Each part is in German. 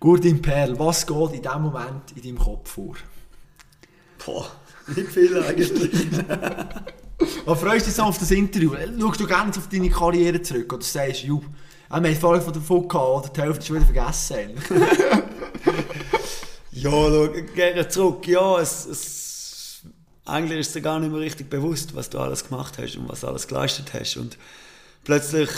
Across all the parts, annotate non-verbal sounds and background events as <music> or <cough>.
Gurdin Perl, was geht in diesem Moment in deinem Kopf vor? Boah, nicht viel eigentlich. <laughs> Was freust du dich so auf das Interview? Schaust du gerne auf deine Karriere zurück oder sagst du, wir haben vorhin von davon gehabt, oder die Hälfte schon wieder vergessen? <laughs> ja, schau, gerne zurück. Ja, es, es, eigentlich ist es dir gar nicht mehr richtig bewusst, was du alles gemacht hast und was alles geleistet hast. Und plötzlich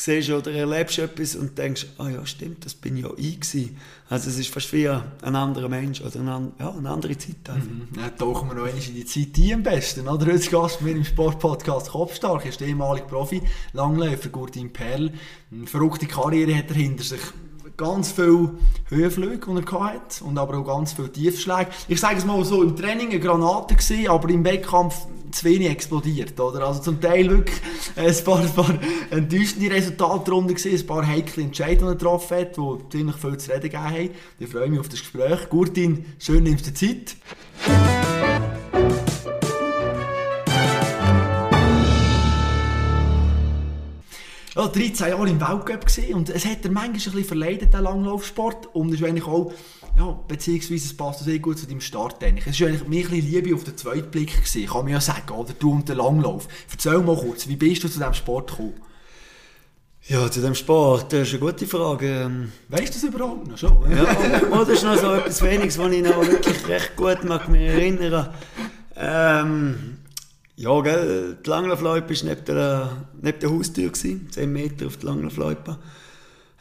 siehst oder erlebst etwas und denkst, ah oh ja, stimmt, das bin ja ich gewesen. Also es ist fast wie ein anderer Mensch oder eine, ja, eine andere Zeit. Mhm. Dann tauchen wir noch einmal in die Zeit ein am besten. Oder? Heute Gast mir im Sportpodcast Kopfstark ist der ehemalige Profi, Langläufer Gurdin Perl. Eine verrückte Karriere hat er hinter sich ganz viele Höhenflüge, die er hatte und aber auch ganz viele Tiefschläge. Ich sage es mal so, im Training eine Granate gewesen, aber im Wettkampf zu wenig explodiert. Oder? Also zum Teil wirklich ein paar, ein paar enttäuschende Resultate darunter gewesen, ein paar heikle Entscheidungen getroffen hat, die ziemlich viel zu reden gegeben haben. Ich freue mich auf das Gespräch. Gurtin, schön nimmst du Zeit. Ja, 13 Jahre im Weltcup gesehen und es hat er manchmal ein bisschen verleidet, der Langlaufsport. Und es ist eigentlich auch, ja, beziehungsweise es passt sehr gut zu deinem Start. Eigentlich. Es war eigentlich mehr ein bisschen Liebe auf den zweiten Blick, gewesen, kann man ja sagen, oder du und der Langlauf. Erzähl mal kurz, wie bist du zu diesem Sport gekommen? Ja, zu dem Sport, das ist eine gute Frage. Ähm, weißt du das überhaupt noch schon? ja, das ist noch so etwas Weniges, was ich noch wirklich recht gut mag mich erinnern. Ähm, ja, gell, die Langlaufloipe war neben der, neben der Haustür, gewesen, 10 Meter auf die Langlaufloipe.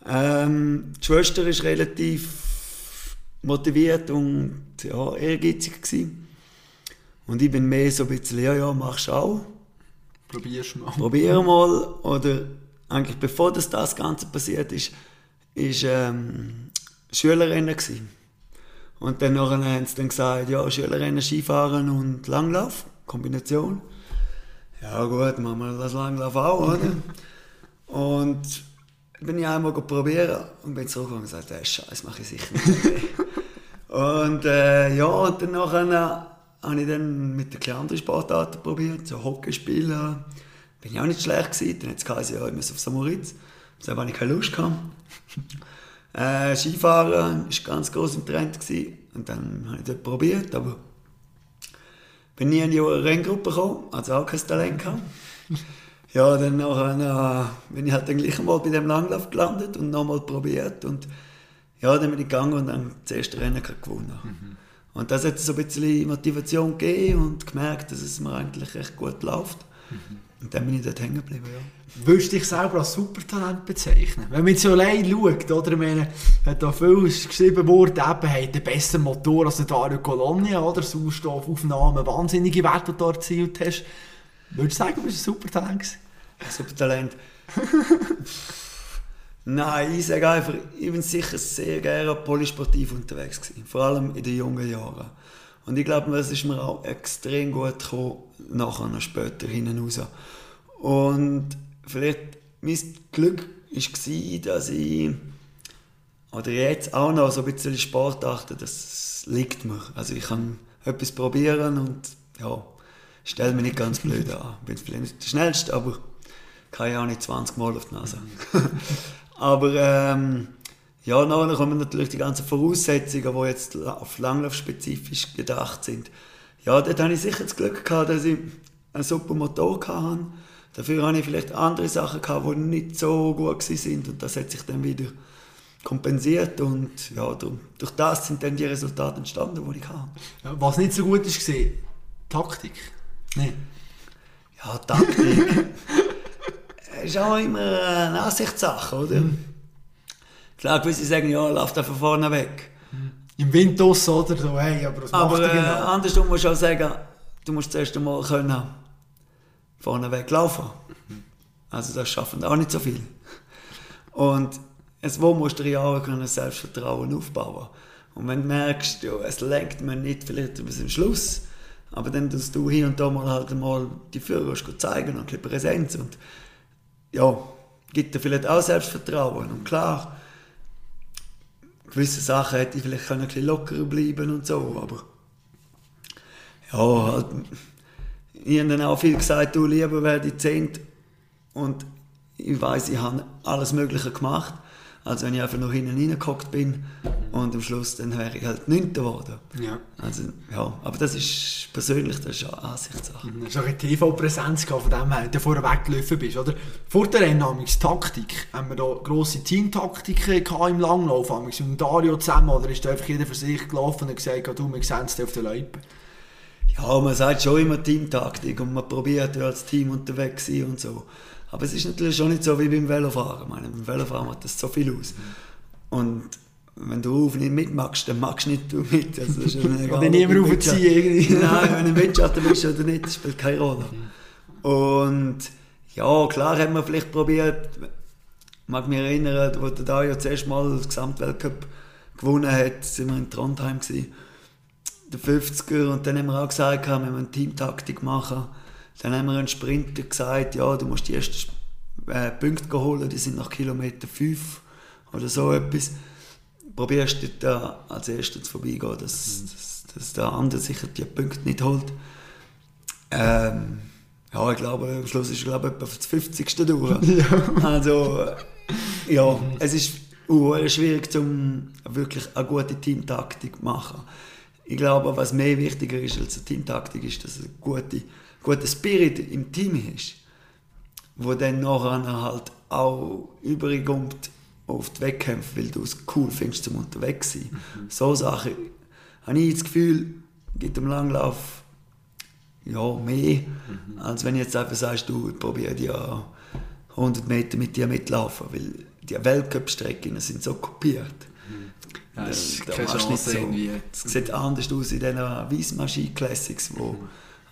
Ähm, die Schwester war relativ motiviert und ja, ehrgeizig. Gewesen. Und ich bin mehr so ein bisschen, ja, ja, machst auch. Probier's mal. Probier mal. Oder eigentlich bevor das, das Ganze passiert ist, ist ähm, Schülerrennen gewesen. Und dann haben sie dann gesagt, ja, Schülerrennen, Skifahren und Langlauf. Kombination. Ja gut, machen wir das Langlauf auch, oder? und bin ich einmal probieren und bin zurückgekommen und gesagt, hey, Scheiß mache ich sicher nicht <laughs> und äh, ja, und dann nachher habe ich dann mit den anderen Sportarten probiert, so Hockey spielen. Bin ich auch nicht schlecht gewesen. Dann hat es geheißen, ja, ich muss auf Samoritz. Deshalb hatte ich keine Lust. Gehabt. <laughs> Äh, Skifahren war ganz groß im Trend. Gewesen. Und dann habe ich das probiert, aber bin nie in die Renngruppe gekommen, also auch kein Talent gehabt. Ja, dann nachher, äh, bin ich halt dann gleich mal bei dem Langlauf gelandet und nochmal probiert und ja, dann bin ich gegangen und dann das erste Rennen gewonnen. Mhm. Und das hat so ein bisschen Motivation gegeben und gemerkt, dass es mir eigentlich recht gut läuft. Mhm. Und dann bin ich dort hängen geblieben, ja. Würdest du dich selber als Supertalent bezeichnen? Wenn man jetzt so allein schaut, oder? Ich meine, hat da viel geschrieben worden, eben, hat einen besseren Motor als der Dario Colonia, oder? Sauerstoffaufnahme, wahnsinnige Werte, die du erzielt hast. Würdest du sagen, du bist ein Supertalent gewesen? Ein Supertalent? <laughs> Nein, ich sage einfach, ich bin sicher sehr gerne polysportiv unterwegs gewesen. Vor allem in den jungen Jahren. Und ich glaube, das ist mir auch extrem gut gekommen, nachher noch später hinten raus. Und vielleicht mein Glück war, dass ich oder jetzt auch noch so ein bisschen Sport achte, das liegt mir. Also ich kann etwas probieren und ja, stelle mich nicht ganz blöd an. Ich <laughs> Bin vielleicht nicht der Schnellste, aber kann ja auch nicht 20 Mal auf die Nase. <laughs> aber ähm, ja, nachher kommen natürlich die ganzen Voraussetzungen, die jetzt auf Langlauf spezifisch gedacht sind. Ja, dort hatte ich sicher das Glück gehabt, dass ich einen super Motor hatte. Dafür hatte ich vielleicht andere Sachen gehabt, die nicht so gut waren und das hat sich dann wieder kompensiert und ja, durch das sind dann die Resultate entstanden, die ich hatte. Was nicht so gut ist, war Taktik. Nee. Ja, Taktik <laughs> ist auch immer eine Ansichtssache, oder? Mhm. Klar, gewisse sagen, ja, lauf da von vorne weg. Im Wind oder so, hey, aber was aber, macht äh, genau? andersrum musst du auch sagen, du musst zuerst einmal können vorne weglaufen. Also das schaffen auch nicht so viel. Und es, wo musst du ja auch können Selbstvertrauen aufbauen. Und wenn du merkst, ja, es lenkt mir nicht vielleicht bis zum Schluss, aber dann tust du hier und da mal halt mal die Führer zeigen und ein bisschen Präsenz und ja, gibt dir vielleicht auch Selbstvertrauen. Und klar, gewisse Sachen hätte ich vielleicht ein bisschen lockerer bleiben und so, aber ja, halt, ich habe dann auch viel gesagt, du lieber werde ich zehnt und ich weiß, ich habe alles Mögliche gemacht, als wenn ich einfach noch hinten reingehockt bin und am Schluss dann wäre ich halt Neunter geworden. Ja. Also, ja, aber das ist persönlich, das ist eine Ansichtssache. Du hast auch eine TV-Präsenz von dem her, du vorher weggelaufen bist, oder? Vor der Rennnahmung, Taktik, haben wir da grosse Teamtaktiken im Langlauf, haben wir mit Dario zusammen, oder ist da einfach jeder für sich gelaufen und gesagt, du, wir sehen es auf der Loipe? Ja, man sagt schon immer Teamtaktik und man probiert ja als Team unterwegs zu sein und so. Aber es ist natürlich schon nicht so wie beim Velofahren. Ich meine, beim Velofahren macht das so viel aus. Und wenn du auf nicht mitmachst, dann magst du nicht du mit. Also das ist <laughs> egal, ob du raufziehen Windschatten- irgendwie. <laughs> Nein, wenn du im Windschatten bist oder nicht, das spielt keine Rolle. Und ja, klar haben wir vielleicht probiert, ich mag mich erinnern, wo der Dario zuerst mal den Gesamtweltcup gewonnen hat, sind wir in Trondheim gewesen, der 50er, und dann haben wir auch gesagt, wir müssen Teamtaktik machen. Dann haben wir einen Sprinter gesagt, ja, du musst die ersten äh, Punkte holen, die sind nach Kilometer 5 oder so etwas. Probierst du da als erstes zu vorbeigehen, dass, dass, dass der andere sicher die Punkte nicht holt. Ähm, ja, ich glaube, am Schluss ist ich glaube etwa für das 50. durch. <laughs> Also, äh, ja, es ist schwierig, zum wirklich eine gute Teamtaktik zu machen. Ich glaube, was mehr wichtiger ist als eine Teamtaktik, ist, dass ein gute, guter Spirit im Team ist, wo dann nachher halt auch überkommt auf die Wettkämpfe, weil du es cool findest zum unterwegs sein. So Sachen habe ich das Gefühl, gibt im Langlauf ja, mehr, als wenn jetzt einfach sagst, du probier ja 100 Meter mit dir mitlaufen, weil die Weltcup-Strecken sind so kopiert. Ja, Da- es ist keine du Chance irgendwie. Es sieht anders aus in diesen Weissmaschine Classics, wo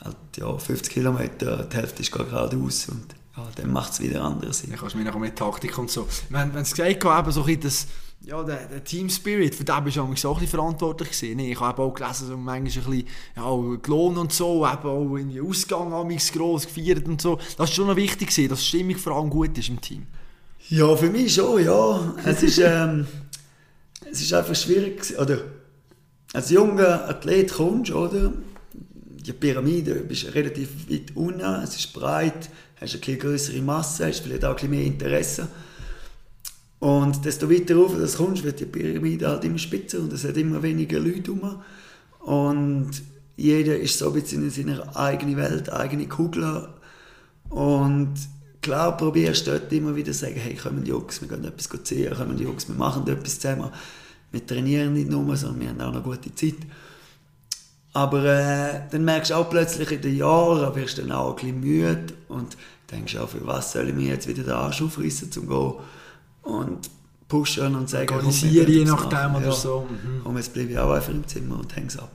halt, ja, 50 Kilometer, die Hälfte ist gar geradeaus und ja, dann macht es wieder anders Sinn. Dann kannst du mir noch mit Taktik und so. Haben es gesagt, eben so ein das, ja, der, der Team Spirit, für den bist du so ein bisschen verantwortlich gewesen. Ich habe auch gelesen, so manchmal ein bisschen ja, gelohnt und so, eben auch in den Ausgang amigs gross gefeiert und so. Das ist schon noch wichtig gewesen, dass die Stimmung vor allem gut ist im Team. Ja, für mich schon, ja. Es ist, ähm, es ist einfach schwierig, oder als junger Athlet kommst, oder? Die Pyramide, bist relativ weit unten, es ist breit, hast eine bisschen größere Masse, hast vielleicht auch ein mehr Interesse. Und desto weiter rauf du kommst, wird die Pyramide halt immer spitzer und es hat immer weniger Leute rum. Und jeder ist so ein bisschen in seiner eigenen Welt, eigene Kugel. Und klar probierst du dort immer wieder zu sagen, hey, kommen Jungs, wir gehen etwas ziehen, kommen Jungs, wir machen etwas zusammen. Wir trainieren nicht nur, sondern wir haben auch eine gute Zeit. Aber äh, dann merkst du auch plötzlich in den Jahren, wirst du dann auch ein bisschen müde und denkst auch, für was soll ich mir jetzt wieder den Arsch aufreißen, um zu gehen und pushen und sagen, Organisieren, je nachdem oder Ja. so. Mhm. Und jetzt bleibe ich auch einfach im Zimmer und häng's ab.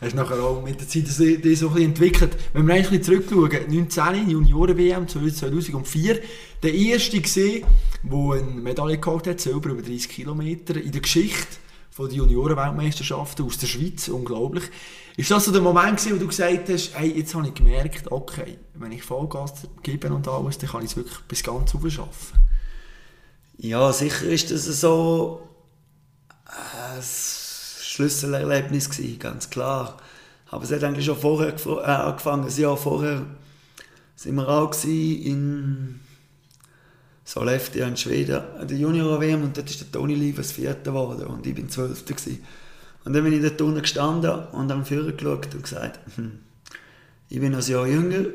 Hast du nachher auch mit der Zeit das, das so ein bisschen entwickelt. Wenn wir eigentlich ein bisschen zurückschauen, 19 Junioren-WM 2004, der erste gesehen, der eine Medaille geholt hat, Silber über 30 Kilometer in der Geschichte von den Junioren-Weltmeisterschaften aus der Schweiz, unglaublich. Ist das so der Moment gewesen, wo du gesagt hast, hey, jetzt habe ich gemerkt, okay, wenn ich Vollgas gebe und alles, dann kann ich es wirklich bis ganz rauf schaffen. Ja, sicher ist das so ein Schlüsselerlebnis gewesen, ganz klar. Aber es hat eigentlich schon vorher äh, angefangen. Ein Jahr vorher sind wir auch gewesen in Sollefteå in Schweden, an der Junior-WM und dort ist der Toni Livers Vierter geworden und ich bin Zwölfter gewesen. Und dann bin ich dort unten gestanden und habe vorher geschaut und gesagt, hm, ich bin ein Jahr jünger,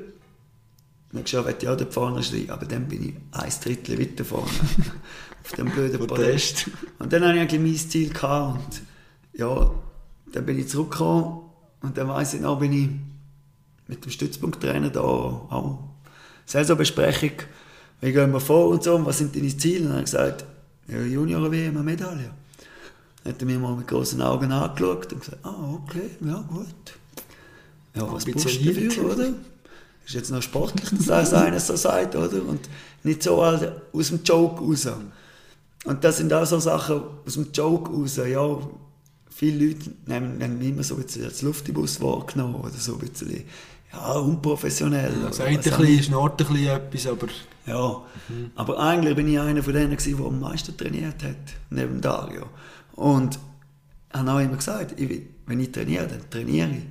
Nächstes Jahr werde ich auch dort vorne stehen, aber dann bin ich ein Drittel weiter vorne. <laughs> auf dem blöden Podest. Podest. Und dann hatte ich eigentlich mein Ziel gehabt und ja, dann bin ich zurückgekommen und dann weiss ich noch, bin ich mit dem Stützpunkttrainer da auch Saisonbesprechung, wie gehen wir vor und so, und was sind deine Ziele? Und dann habe ich gesagt, ja, Junior-WM, eine Medaille. Dann hat er mir mal mit großen Augen angeschaut und gesagt, ah, okay, ja, gut. Ja, was brauchst du dafür, oder? Ist jetzt noch sportlich, dass das einer so sagt, oder? Und nicht so halt aus dem Joke raus. Und das sind auch so Sachen aus dem Joke raus, ja. Viele Leute nehmen, nehmen immer so ein bisschen als Luftigbus wahrgenommen oder so ein bisschen, ja, unprofessionell. oder Also ein auch bisschen, schnort ein bisschen etwas, aber ja, aber eigentlich bin ich einer von denen, gewesen, der am meisten trainiert hat, neben Dario. Und ich habe auch immer gesagt, ich will, wenn ich trainiere, dann trainiere ich.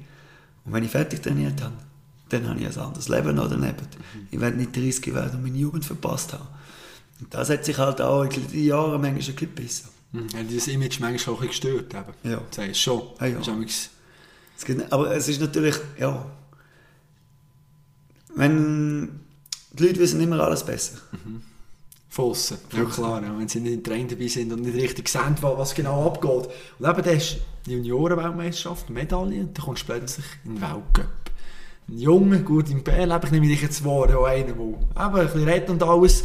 Und wenn ich fertig trainiert habe, dann habe ich ein anderes Leben noch daneben. Ich werde nicht 30 werden und meine Jugend verpasst haben. Und das hat sich halt auch in den Jahren manchmal ein bisschen besser. Mhm. Hat dieses Image manchmal auch ein bisschen gestört? Eben. Ja. Das heißt schon. Ah, ja. Gibt, aber es ist natürlich, ja, wenn die Leute wissen immer alles besser. Fossen. Ja klar, ja, wenn sie nicht im Train dabei sind und nicht richtig sehen, wa- was genau abgeht. Und eben, hast du die Junioren-Weltmeisterschaft, Medaille, und dann kommst du plötzlich in den Weltcup. Ein Junge, gut im Bär, ich nehme dich jetzt wahr, auch einer, der eben ein bisschen redet und alles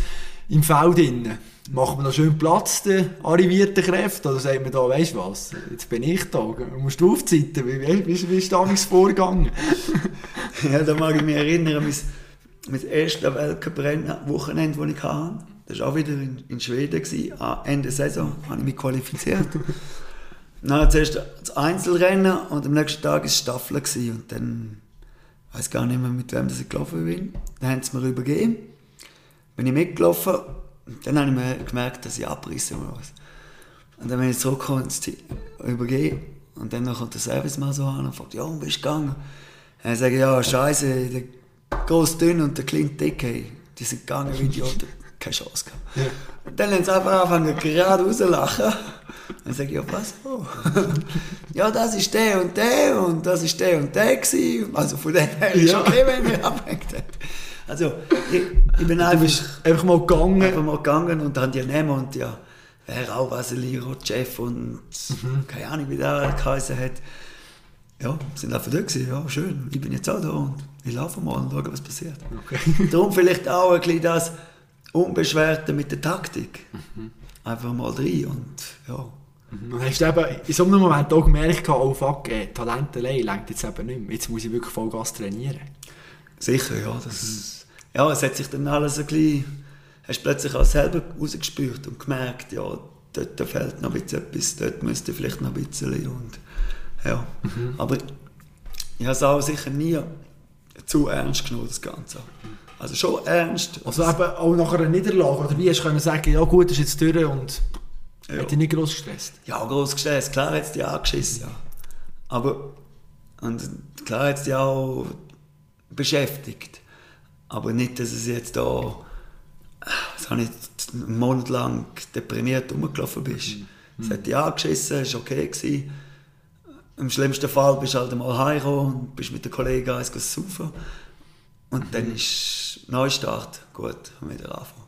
im Feld innen. Macht man da schön Platz, den arrivierten Kräften, oder sagt man da, weißt du was, jetzt bin ich da, musst du aufzeiten, wie, wie, wie, wie ist damals vorgegangen? <laughs> <laughs> Ja, da mag ich mich erinnern, mein, mein erstes Weltcup-Rennen, Wochenende, das ich hatte, das war auch wieder in, in Schweden, gewesen. Ende Saison habe ich mich qualifiziert. <laughs> Dann zuerst das Einzelrennen und am nächsten Tag war es Staffel gewesen. und dann ich weiß gar nicht mehr, mit wem ich gelaufen bin. Dann haben sie mir übergeben. Bin ich mitgelaufen und dann habe ich mir gemerkt, dass ich abreißen muss. Und dann bin ich zurückgekommen und übergeben. Und dann kommt der Servicemann so an und fragt, ja, wo bist du gegangen? Dann sage ich, ja, scheiße, der groß dünn und der kleine dick, hey, die sind gegangen wie Idioten. Keine Chance gehabt. Und dann haben sie einfach angefangen, gerade rauszulachen. Dann sage ich, ja, was? Oh. <laughs> ja, das ist der und der und das ist der und der gewesen. Also von dem her ist Ja. okay, wenn wir abhängt hat. Also, ich, ich bin einfach, einfach mal gegangen. einfach mal gegangen und haben die nehmen und ja, wer auch Vasili, Chef und keine Ahnung, wie der geheißen hat. Ja, sind einfach da gewesen, ja, schön. Ich bin jetzt auch da und ich laufe mal und schaue, was passiert. Okay. <laughs> Darum vielleicht auch ein bisschen das Unbeschwerte mit der Taktik. Einfach mal rein und ja. Und hast du eben in so einem Moment auch gemerkt, oh fuck, äh, Talent allein lenkt jetzt eben nicht mehr. Jetzt muss ich wirklich Vollgas trainieren. Sicher, ja. Das, ja, es hat sich dann alles ein bisschen, hast plötzlich auch selber rausgespürt und gemerkt, ja, dort fehlt noch ein bisschen etwas, dort müsste vielleicht noch ein bisschen und ja. Aber ich habe es auch sicher nie zu ernst genommen, das Ganze. Also schon ernst. Also eben auch nach einer Niederlage, oder wie hast du können sagen, ja gut, ist jetzt durch und Ja. hat dich nicht gross gestresst? Ja, groß gestresst. Klar hat es dich angeschissen, ja. Aber, und klar hat es dich auch beschäftigt. Aber nicht, dass es jetzt da, habe ich einen Monat lang deprimiert rumgelaufen bist. Es hat dich angeschissen, es war okay. Gewesen. Im schlimmsten Fall bist du halt einmal heimgekommen und bist mit den Kollegen eins saufen. Und dann ist Neustart. Gut, und wieder anfangen.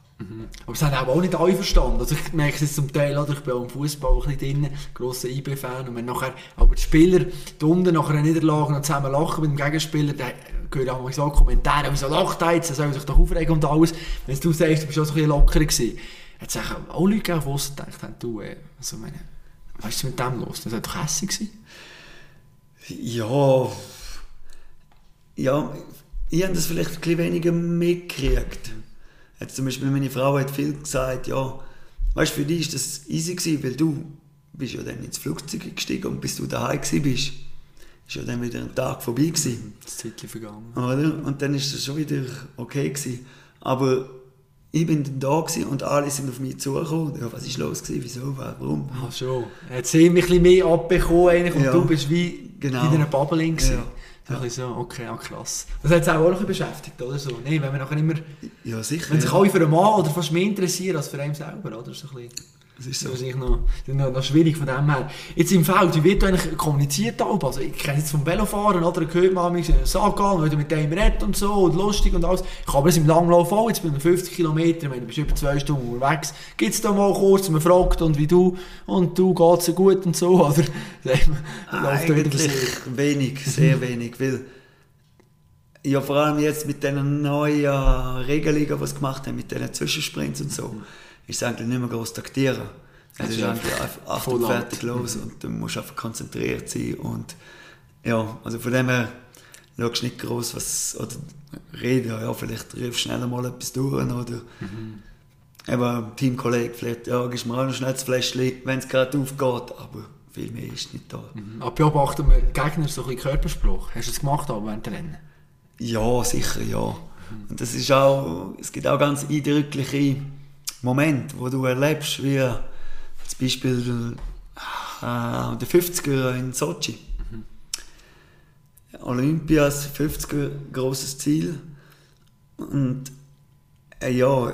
Aber das haben auch nicht alle verstanden. Also ich merke es jetzt zum Teil, oder? ich bin auch im Fußball ein bisschen drin, grosser IB-Fan. Und wenn nachher aber die Spieler da unten nach einer Niederlage noch zusammen lachen mit dem Gegenspieler, dann höre ich auch mal so Kommentare, wieso lacht er jetzt, er soll sich doch aufregen und alles. Wenn du sagst, du bist auch so ein bisschen lockerer gewesen. Jetzt sagen auch Leute gegeben, die gedacht haben, du, äh, also meine, was ist mit dem los? Das war doch hässlich. gewesen. Ja, ja, ich habe das vielleicht ein bisschen weniger mitgekriegt. Jetzt zum Beispiel meine Frau hat viel gesagt, ja, weißt du, für dich ist das easy gewesen, weil du bist ja dann ins Flugzeug gestiegen und bis du daheim gewesen bist, ist ja dann wieder ein Tag vorbei gewesen, Das Zeitchen vergangen. oder? Und dann ist das schon wieder okay gewesen. Aber ich bin da gewesen und alle sind auf mich zugekommen. Ja, was ist los gewesen? Wieso? Warum? Ach schon. Er hat sie mich ein bisschen mehr abbekommen eigentlich, und Ja. du bist wie Genau. in einer Bubble gewesen. Ja. So bisschen so, okay, ja, krass. Das hat es auch bisschen beschäftigt, oder so? Nein, wenn man nachher immer, Ja, sicher. wenn sich ja. alle für einen Mann oder fast mehr interessieren als für einen selber, oder? So ein bisschen, Das ist so. eigentlich noch, noch, noch schwierig von dem her. Jetzt im Feld, wie wird eigentlich kommuniziert? Alba? Also ich kenne jetzt vom Velofahren, oder? Da hört man manchmal, sag an, wieder mit dem redet und so, und lustig und alles. Ich habe das im Langlauf auch, jetzt bin ich 50 Kilometer, wenn du bist über zwei Stunden unterwegs. Gibt es da mal kurz, man fragt, und wie du, und du, geht's dir gut und so, <laughs> oder? Eigentlich wenig, sehr wenig, weil ja vor allem jetzt mit den neuen Regelungen, die sie gemacht haben, mit diesen Zwischensprints und so, ist es eigentlich nicht mehr groß taktieren. Es Es ist eigentlich einfach einfach acht voll und alt. fertig los und du musst einfach konzentriert sein und ja, also von dem her schaust du nicht groß was, oder reden, ja, vielleicht du schneller mal etwas durch oder eben ein Teamkollege vielleicht, ja, gibst mir auch noch schnell das Fläschchen, wenn es gerade aufgeht, aber viel mehr ist nicht da. Aber beobachten wir Gegner so ein bisschen Körperspruch. Hast du das gemacht aber während dem Rennen? Ja, sicher, ja. Und das ist auch, es gibt auch ganz eindrückliche Momente, wo du erlebst, wie zum Beispiel äh, der 50er in Sochi. Olympias 50er, großes Ziel. Und äh, ja,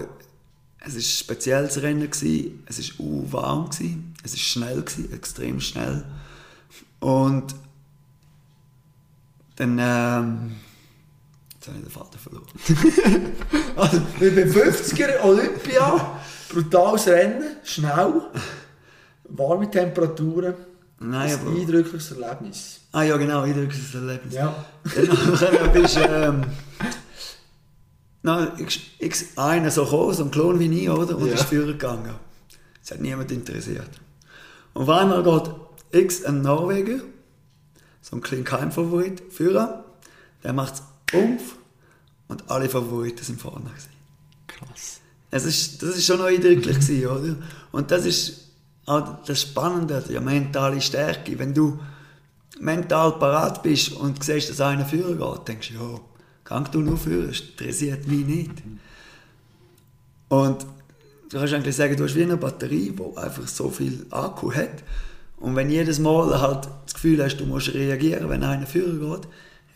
es war ein spezielles Rennen, gewesen. es war uh, warm, gewesen. es war schnell, gewesen, extrem schnell. Und dann, ähm, jetzt habe ich den Vater verloren. <laughs> Also, wie beim 50er Olympia, brutales Rennen, schnell, warme Temperaturen, Nein, ein aber, eindrückliches Erlebnis. ah ja genau, eindrückliches Erlebnis. Ja. <laughs> Dann bist du, ähm, na, ist, ist einer so gekommen, so ein Klon wie ich, oder? Und Ja. ist führen gegangen. Das hat niemand interessiert. Und auf einmal geht X ein Norweger, so ein kleiner Keimfavorit, führen, der macht es Umf und alle Favoriten sind vorne. Gewesen. Krass. Es ist, das ist schon noch eindrücklich gewesen, <laughs> oder? Und das ist auch das Spannende, die mentale Stärke. Wenn du mental parat bist und siehst, dass einer führen geht, denkst du, ja, gang du nur führen, es interessiert mich nicht. Und du kannst eigentlich sagen, du hast wie eine Batterie, die einfach so viel Akku hat. Und wenn jedes Mal halt das Gefühl hast, du musst reagieren, wenn einer führen geht,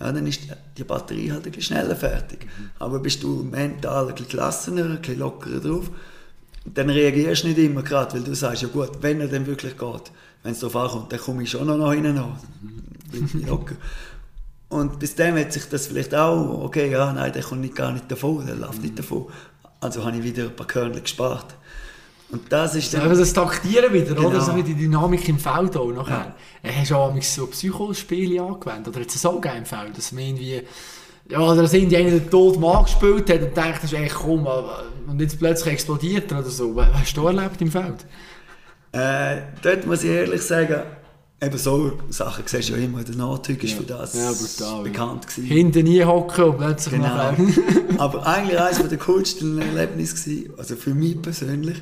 ja, dann ist die Batterie halt ein bisschen schneller fertig. Aber bist du mental ein bisschen gelassener, ein bisschen lockerer drauf, dann reagierst du nicht immer gerade, weil du sagst, ja gut, wenn er dann wirklich geht, wenn es darauf ankommt, dann komme ich schon noch nach hinten an. Locker. Und bis dann hat sich das vielleicht auch, okay, ja, nein, der kommt nicht, gar nicht davon, der läuft nicht davon. Also habe ich wieder ein paar Körner gespart. Und das ist Also das Taktieren wieder, Genau. oder? So wie die Dynamik im Feld auch nachher. Ja. Hast du auch so Psychospiele angewendet? Oder hat es auch gegeben im Feld, dass man irgendwie... Ja, oder dass irgendwie einer den Tod Mann gespielt hat und denkt, das ist echt komm, und jetzt plötzlich explodiert er oder so. Was hast du erlebt im Feld? Äh, dort muss ich ehrlich sagen, eben so Sachen siehst du ja immer, der Nahzeug ist Ja. für das Ja, brutal, bekannt gewesen. Hinten nie hocken und plötzlich Genau. <laughs> Aber eigentlich eines der coolsten Erlebnisse gewesen, also für mich persönlich.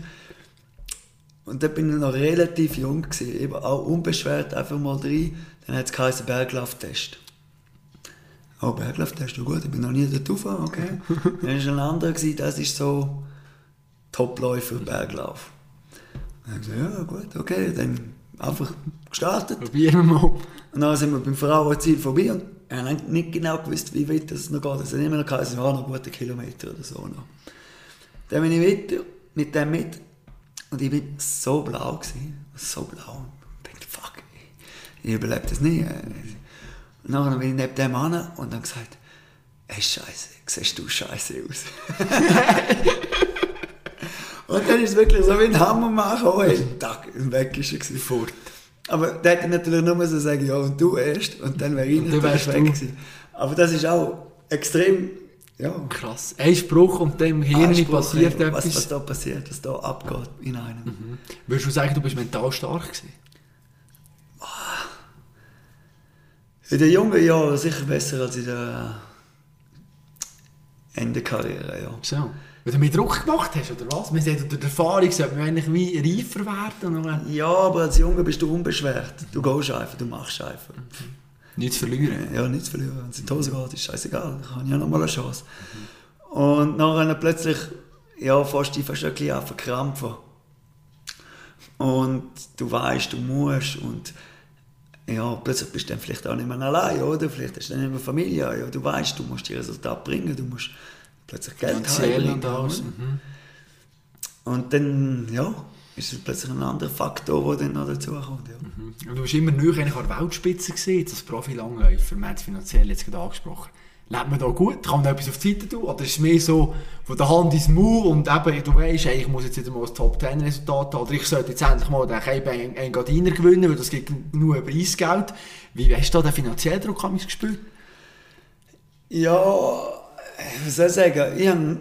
Und da bin ich noch relativ jung gewesen, eben auch unbeschwert einfach mal rein. Dann hat es geheißen Berglauftest. Oh, Berglauftest, ja gut, ich bin noch nie dort gefahren, okay. <laughs> Dann war ein anderer, gewesen, das ist so Topläufer Berglauf. Dann habe ich gesagt, ja gut, okay, dann einfach gestartet. Probieren wir mal. Und dann sind wir beim Frauenziel vorbei und wir haben nicht genau gewusst, wie weit das noch geht. Es hat immer noch geheißen, ja, noch gute Kilometer oder so noch. Dann bin ich weiter mit dem mit und ich bin so blau gewesen, so blau. Ich dachte, fuck, ich überlebe das nie. Und dann bin ich neben dem an und dann gesagt, hey Scheiße, siehst du scheiße aus. <laughs> und dann ist es wirklich so wie ein Hammer machen, oh, Tag, und weg ist er gewesen. Fort. Aber der hätte natürlich nur so sagen, ja, und du erst, und dann wäre ich natürlich weg gewesen. Aber das ist auch extrem, ja, Krass. Ein Spruch und dem Hirn Anspruch, passiert was, etwas. was da passiert, was da abgeht in einem. Würdest du sagen, du bist mental stark gewesen? In den jungen Jahren sicher besser als in der Ende Karriere, ja. So. Weil du mehr Druck gemacht hast, oder was? Man sagt, durch die Erfahrung sollte man eigentlich wie reifer werden. Dann Ja, aber als Junge bist du unbeschwert. Du gehst einfach, du machst einfach. Nichts verlieren. Ja, nichts verlieren. Wenn es in die Hose geht, ist scheißegal. Ich habe ja noch mal eine Chance. Und nachher plötzlich, ja, fast ein bisschen an verkrampfen. Und du weißt, du musst und ja, plötzlich bist du dann vielleicht auch nicht mehr allein, oder? Vielleicht hast du dann nicht mehr Familie. Ja, du weißt, du musst die Resultate bringen, du musst plötzlich Geld heimbringen, und? Mhm. Und dann, ja, ist es plötzlich ein anderer Faktor, der dann noch dazu kommt. Ja. Mhm. Und du bist immer neu eigentlich an der Weltspitze gesehen, als Profi-Langläufer. Wir haben es finanziell jetzt gerade angesprochen. Lebt man da gut? Kann man da etwas auf die Seite tun? Oder ist es mehr so von der Hand ins Maul und eben, du weißt, ich muss jetzt wieder mal ein Top-10-Resultat haben oder ich sollte jetzt endlich mal den Keiben Engadiner gewinnen, weil das gibt genug Preisgeld. Wie hast du da den finanziellen Druck gespürt? Ja, äh, was soll ich sagen? Ich habe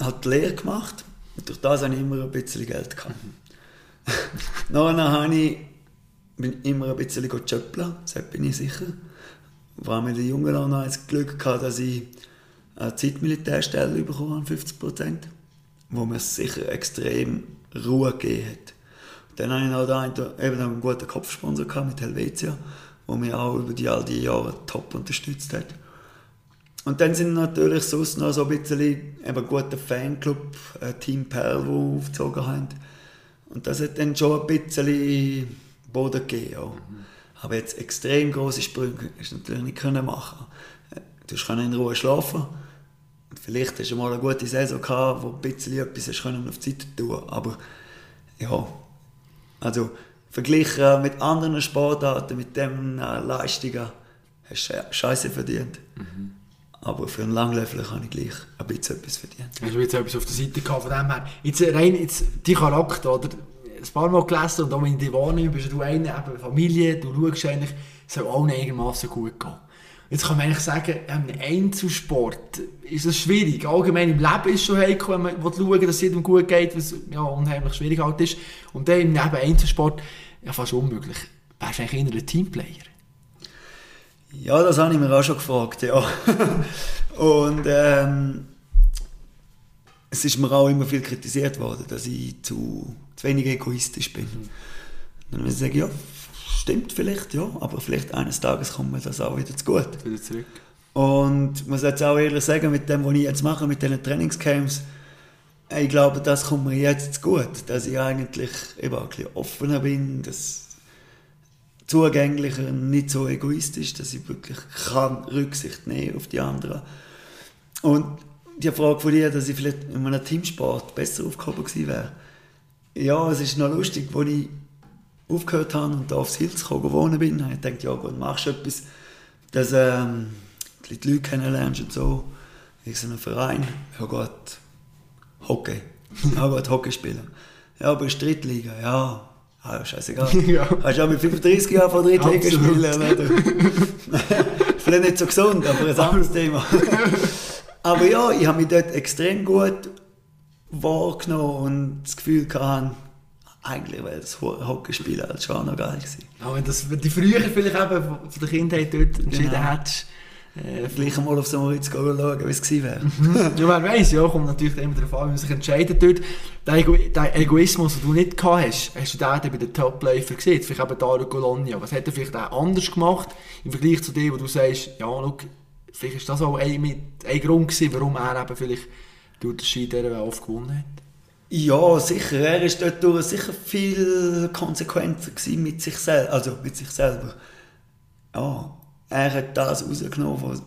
halt die Lehre gemacht und durch das habe ich immer ein bisschen Geld gehabt. Nachher habe ich bin immer ein bisschen jobben, das bin ich sicher. Vor allem in den jungen Jahren hatte ich das Glück, gehabt, dass ich eine Zeitmilitärstelle bekommen habe, 50 Prozent, wo mir sicher extrem Ruhe gegeben hat. Dann habe ich noch da eben einen guten Kopfsponsor gehabt mit Helvetia, der mich auch über die, all die Jahre top unterstützt hat. Und dann sind natürlich sonst noch so ein bisschen ein guter Fanclub, ein Team Perl, die aufgezogen haben. Und das hat dann schon ein bisschen Boden gegeben. Ja. Aber jetzt extrem große Sprünge du natürlich nicht können machen. Du hast in Ruhe schlafen. Und vielleicht hast du mal eine gute Saison gehabt, wo ein bisschen etwas hast können auf die Seite tun Aber ja, also verglichen mit anderen Sportarten, mit diesen Leistungen, hast du Scheiße verdient. Mhm. Aber für einen Langläufer kann ich gleich ein bisschen etwas verdienen. Hast du jetzt etwas auf der Seite gehabt von dem her? Jetzt rein, jetzt, dein Charakter, oder? Ein paar Mal gelesen und auch in die Wahrnehmung bist du eine eben Familie, du schaust eigentlich, es soll allen einigermaßen gut gehen. Jetzt kann man eigentlich sagen, im Einzelsport ist es schwierig. Allgemein im Leben ist es schon heikel, wenn man schauen dass es jedem gut geht, was ja, unheimlich schwierig halt ist. Und dann im Einzelsport ja, fast unmöglich. Wärst du eigentlich eher ein Teamplayer? Ja, das habe ich mir auch schon gefragt, ja. <laughs> Und ähm, es ist mir auch immer viel kritisiert worden, dass ich zu, zu wenig egoistisch bin. Mhm. Dann muss ich sagen, ja, stimmt vielleicht, ja, aber vielleicht eines Tages kommt mir das auch wieder zu gut. Wieder zurück. Und man muss jetzt auch ehrlich sagen, mit dem, was ich jetzt mache, mit diesen Trainingscamps, ich glaube, das kommt mir jetzt zu gut, dass ich eigentlich eben ein bisschen offener bin, dass zugänglicher, nicht so egoistisch, dass ich wirklich kann Rücksicht nehmen auf die anderen. Und die Frage von dir, dass ich vielleicht in einem Teamsport besser aufgehoben gewesen wäre. Ja, es ist noch lustig, als ich aufgehört habe und da aufs Hills wohnen bin, habe ich gedacht, ja gut, machst du etwas, dass ähm, die Leute kennenlernst und so. Ich so einen Verein, ja gut, Hockey. Ja gut, Hockey spielen. Ja, aber Drittliga, ja, Ah, scheißegal. <laughs> ja. Hast du auch mit 35 Jahren von Drittliga spielen? <laughs> Vielleicht nicht so gesund, aber ein anderes Thema. <laughs> aber ja, ich habe mich dort extrem gut wahrgenommen und das Gefühl gehabt, eigentlich wäre das Hockeyspielen als schon noch geil gewesen. Ja, wenn, das, wenn du früher vielleicht eben von der Kindheit dort entschieden genau. hättest, äh, vielleicht mal auf so Moritz schauen, wie es gewesen wäre. Mhm. ja, wer weiß, ja, kommt natürlich immer darauf an, wie man sich entscheidet dort. Den, Ego den Egoismus, den du nicht gehabt hast, hast du den bei den Top-Läufern gesehen? Vielleicht eben Dario Colonia. Was hat er vielleicht auch anders gemacht im Vergleich zu dem, wo du sagst, ja, schau, vielleicht ist das auch ein, ein Grund gewesen, warum er eben vielleicht den Unterschied dieser oft gewonnen hat? Ja, sicher. Er war dort sicher viel konsequenter mit sich selber. Also mit sich selber. Ja, er hat das rausgenommen, was,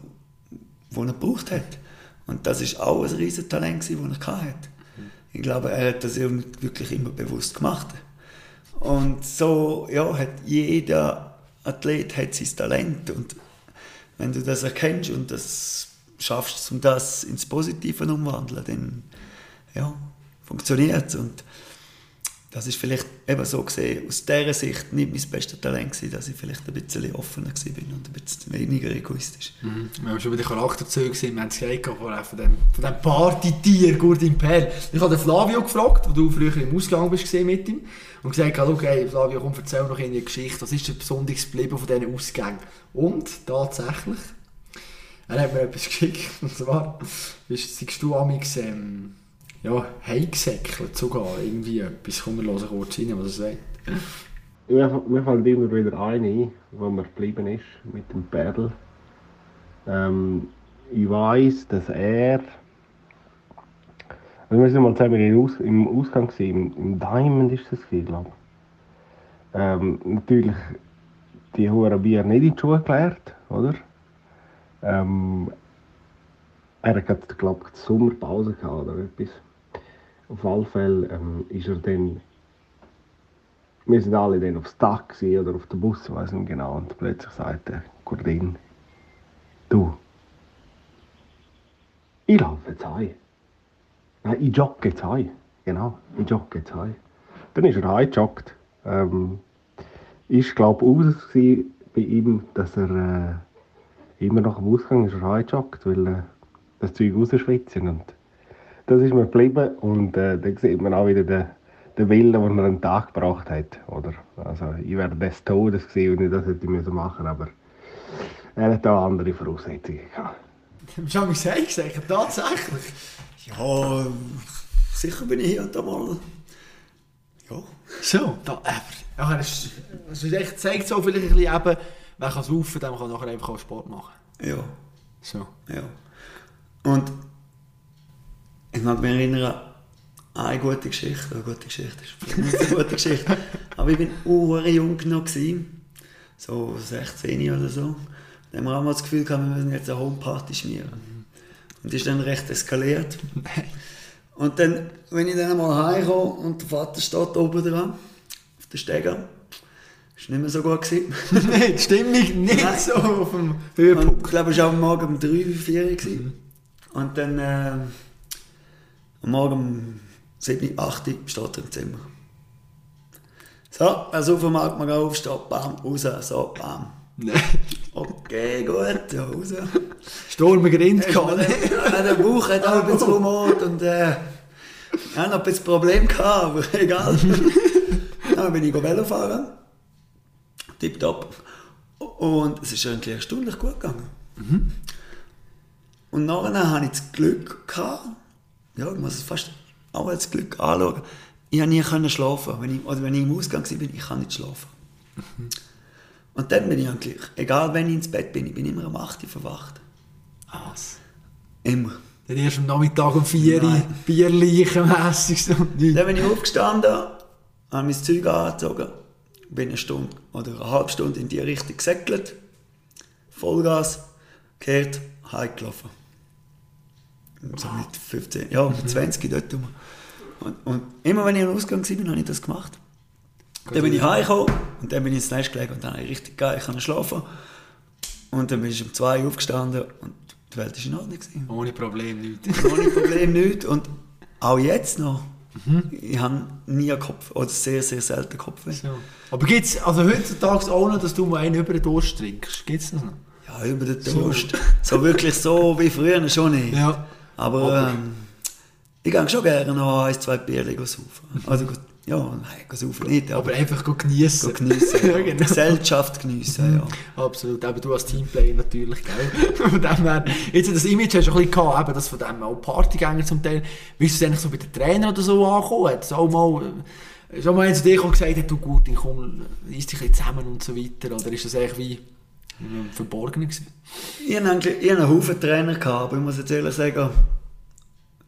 was er gebraucht hat. Und das ist auch ein riesiges Talent, das er hatte. Ich glaube, er hat das wirklich immer bewusst gemacht. Und so ja, hat jeder Athlet hat sein Talent. Und wenn du das erkennst und das schaffst, um das ins Positive umwandeln, dann ja, funktioniert es. Das ist vielleicht eben so gesehen, aus dieser Sicht nicht mein bestes Talent gewesen, dass ich vielleicht ein bisschen offener war und ein bisschen weniger egoistisch. Mhm. Wir haben schon bei den Charakterzügen gesehen, wir haben es gesagt von dem, von dem Partytier Gurdin Perl. Ich habe den Flavio gefragt, wo du früher im Ausgang bist mit ihm, und gesagt, okay, Flavio, komm, erzähl noch eine Geschichte, was ist denn besonders geblieben von diesen Ausgängen? Und tatsächlich, er hat mir etwas <laughs> geschickt, und zwar, bist, du amix, ähm, ja, heimgesäckelt sogar, irgendwie etwas. Komm, wir hören kurz rein, was er sagt. Mir, fällt immer wieder ein, wo man geblieben ist, mit dem Perl. Ähm, ich weiß, dass er... Also wir waren mal zusammen im, Aus im Ausgang, gewesen, im, im Diamond ist das, glaube ich. Ähm, natürlich die hohen Bier nicht in die Schuhe gelernt, oder? Ähm, er hat, glaube ich, die Sommerpause gehabt oder etwas. Auf alle Fälle ähm, ist er dann. Wir sind alle dann aufs Dach oder auf dem Bus, weiß nicht genau. Und plötzlich sagt der Gordin: Du, ich laufe jetzt heim. Nein, ich jogge jetzt heim. Genau, ich jogge jetzt heim. Dann ist er heimgejoggt. Ähm, ist, glaube ich, aus bei ihm, dass er äh, immer nach dem Ausgang ist er heimgejoggt, weil äh, das Zeug rausschwitzen. Und das ist mir geblieben und äh, dann sieht man auch wieder den, den Willen, den er an den Tag gebracht hat. Oder? Also, ich wäre des Todes gewesen und ich das hätte ich machen aber er hat auch andere Voraussetzungen gehabt. Das habe ich gesagt, tatsächlich. Ja, sicher bin ich hier und da mal. Ja. So, da, aber, ja, das, das echt, zeigt so vielleicht ein bisschen eben, wer kann saufen, der kann nachher einfach auch Sport machen. Ja. So. Ja. Und ich mag mich erinnern an eine gute Geschichte. Eine gute Geschichte ist eine gute Geschichte. Aber ich war jung noch. So 16 oder so. Dann haben wir auch mal das Gefühl gehabt, wir müssen jetzt eine Homeparty schmieren. Und ist dann recht eskaliert. Und dann, wenn ich dann mal heimkomme und der Vater steht oben dran, auf der Stege, ist nicht mehr so gut gewesen. <laughs> Nein, die Stimmung nicht Nein. so auf dem Und Höhepunkt. ich glaube, es war am Morgen um 3, 4 Uhr. Und dann äh, am Morgen um 7, 8 Uhr steht er im Zimmer. So, also auf Markt mal aufstehen, bam, raus, so, bam. Nein. <laughs> Okay, gut, ja, raus. Sturm Grind Ja, gehabt. der Bauch hat auch ein bisschen <laughs> Humor und äh, ja, noch ein bisschen Problem gehabt, aber <laughs> egal. dann bin ich Velo fahren. Tipptopp. Und es ist eigentlich erstaunlich gut gegangen. Und nachher hatte ich das Glück, gehabt, ja, ich muss es fast auch als Glück anschauen, ich konnte nie können schlafen. Wenn ich, oder wenn ich im Ausgang war, ich kann nicht schlafen. Und dann bin ich eigentlich, egal wenn ich ins Bett bin, ich bin immer um 8 Uhr verwacht. Was? Immer. Dann erst am Nachmittag um 4 Uhr. Bierleichen-mässig so. Dann bin ich aufgestanden, habe mein Zeug angezogen, bin eine Stunde oder eine halbe Stunde in die Richtung gesegelt, Vollgas, gekehrt, heimgelaufen. So mit 15, ja, mit 20 dort rum. Und, und immer wenn ich am Ausgang war, habe ich das gemacht. Dann bin ich heimgekommen und dann bin ich ins Nest gelegt und dann habe ich richtig geil ich konnte schlafen. Und dann bin ich um 2 Uhr aufgestanden und die Welt war in Ordnung. gewesen. Ohne Problem, nichts. <laughs> Ohne Problem nicht. Und auch jetzt noch. Ich habe nie einen Kopf, oder sehr, sehr selten Kopfweh. So. Aber gibt es also heutzutage auch noch, dass du mal einen über den Durst trinkst? Gibt es das noch? Ja, über den Durst. So. wirklich so wie früher schon nicht. Ja. Aber, ähm, ich gehe schon gerne noch ein, zwei Bier saufen. Also ja, nein, saufen nicht, aber, Aber einfach geniessen. geniessen. <laughs> ja, genau. Gesellschaft geniessen, ja. Absolut, aber du als Teamplayer natürlich, gell? <laughs> von dem her, jetzt das Image hast du ein bisschen gehabt, eben das von dem auch Partygänger zum Teil. Wie ist es eigentlich so bei den Trainern oder so angekommen? Hat es auch mal, schon mal zu dir gesagt, hat, du gut, komm, reiss dich ein zusammen und so weiter? Oder ist das eigentlich wie verborgen gewesen? Ich hatte einen Haufen Trainer, gehabt, aber ich muss jetzt ehrlich sagen,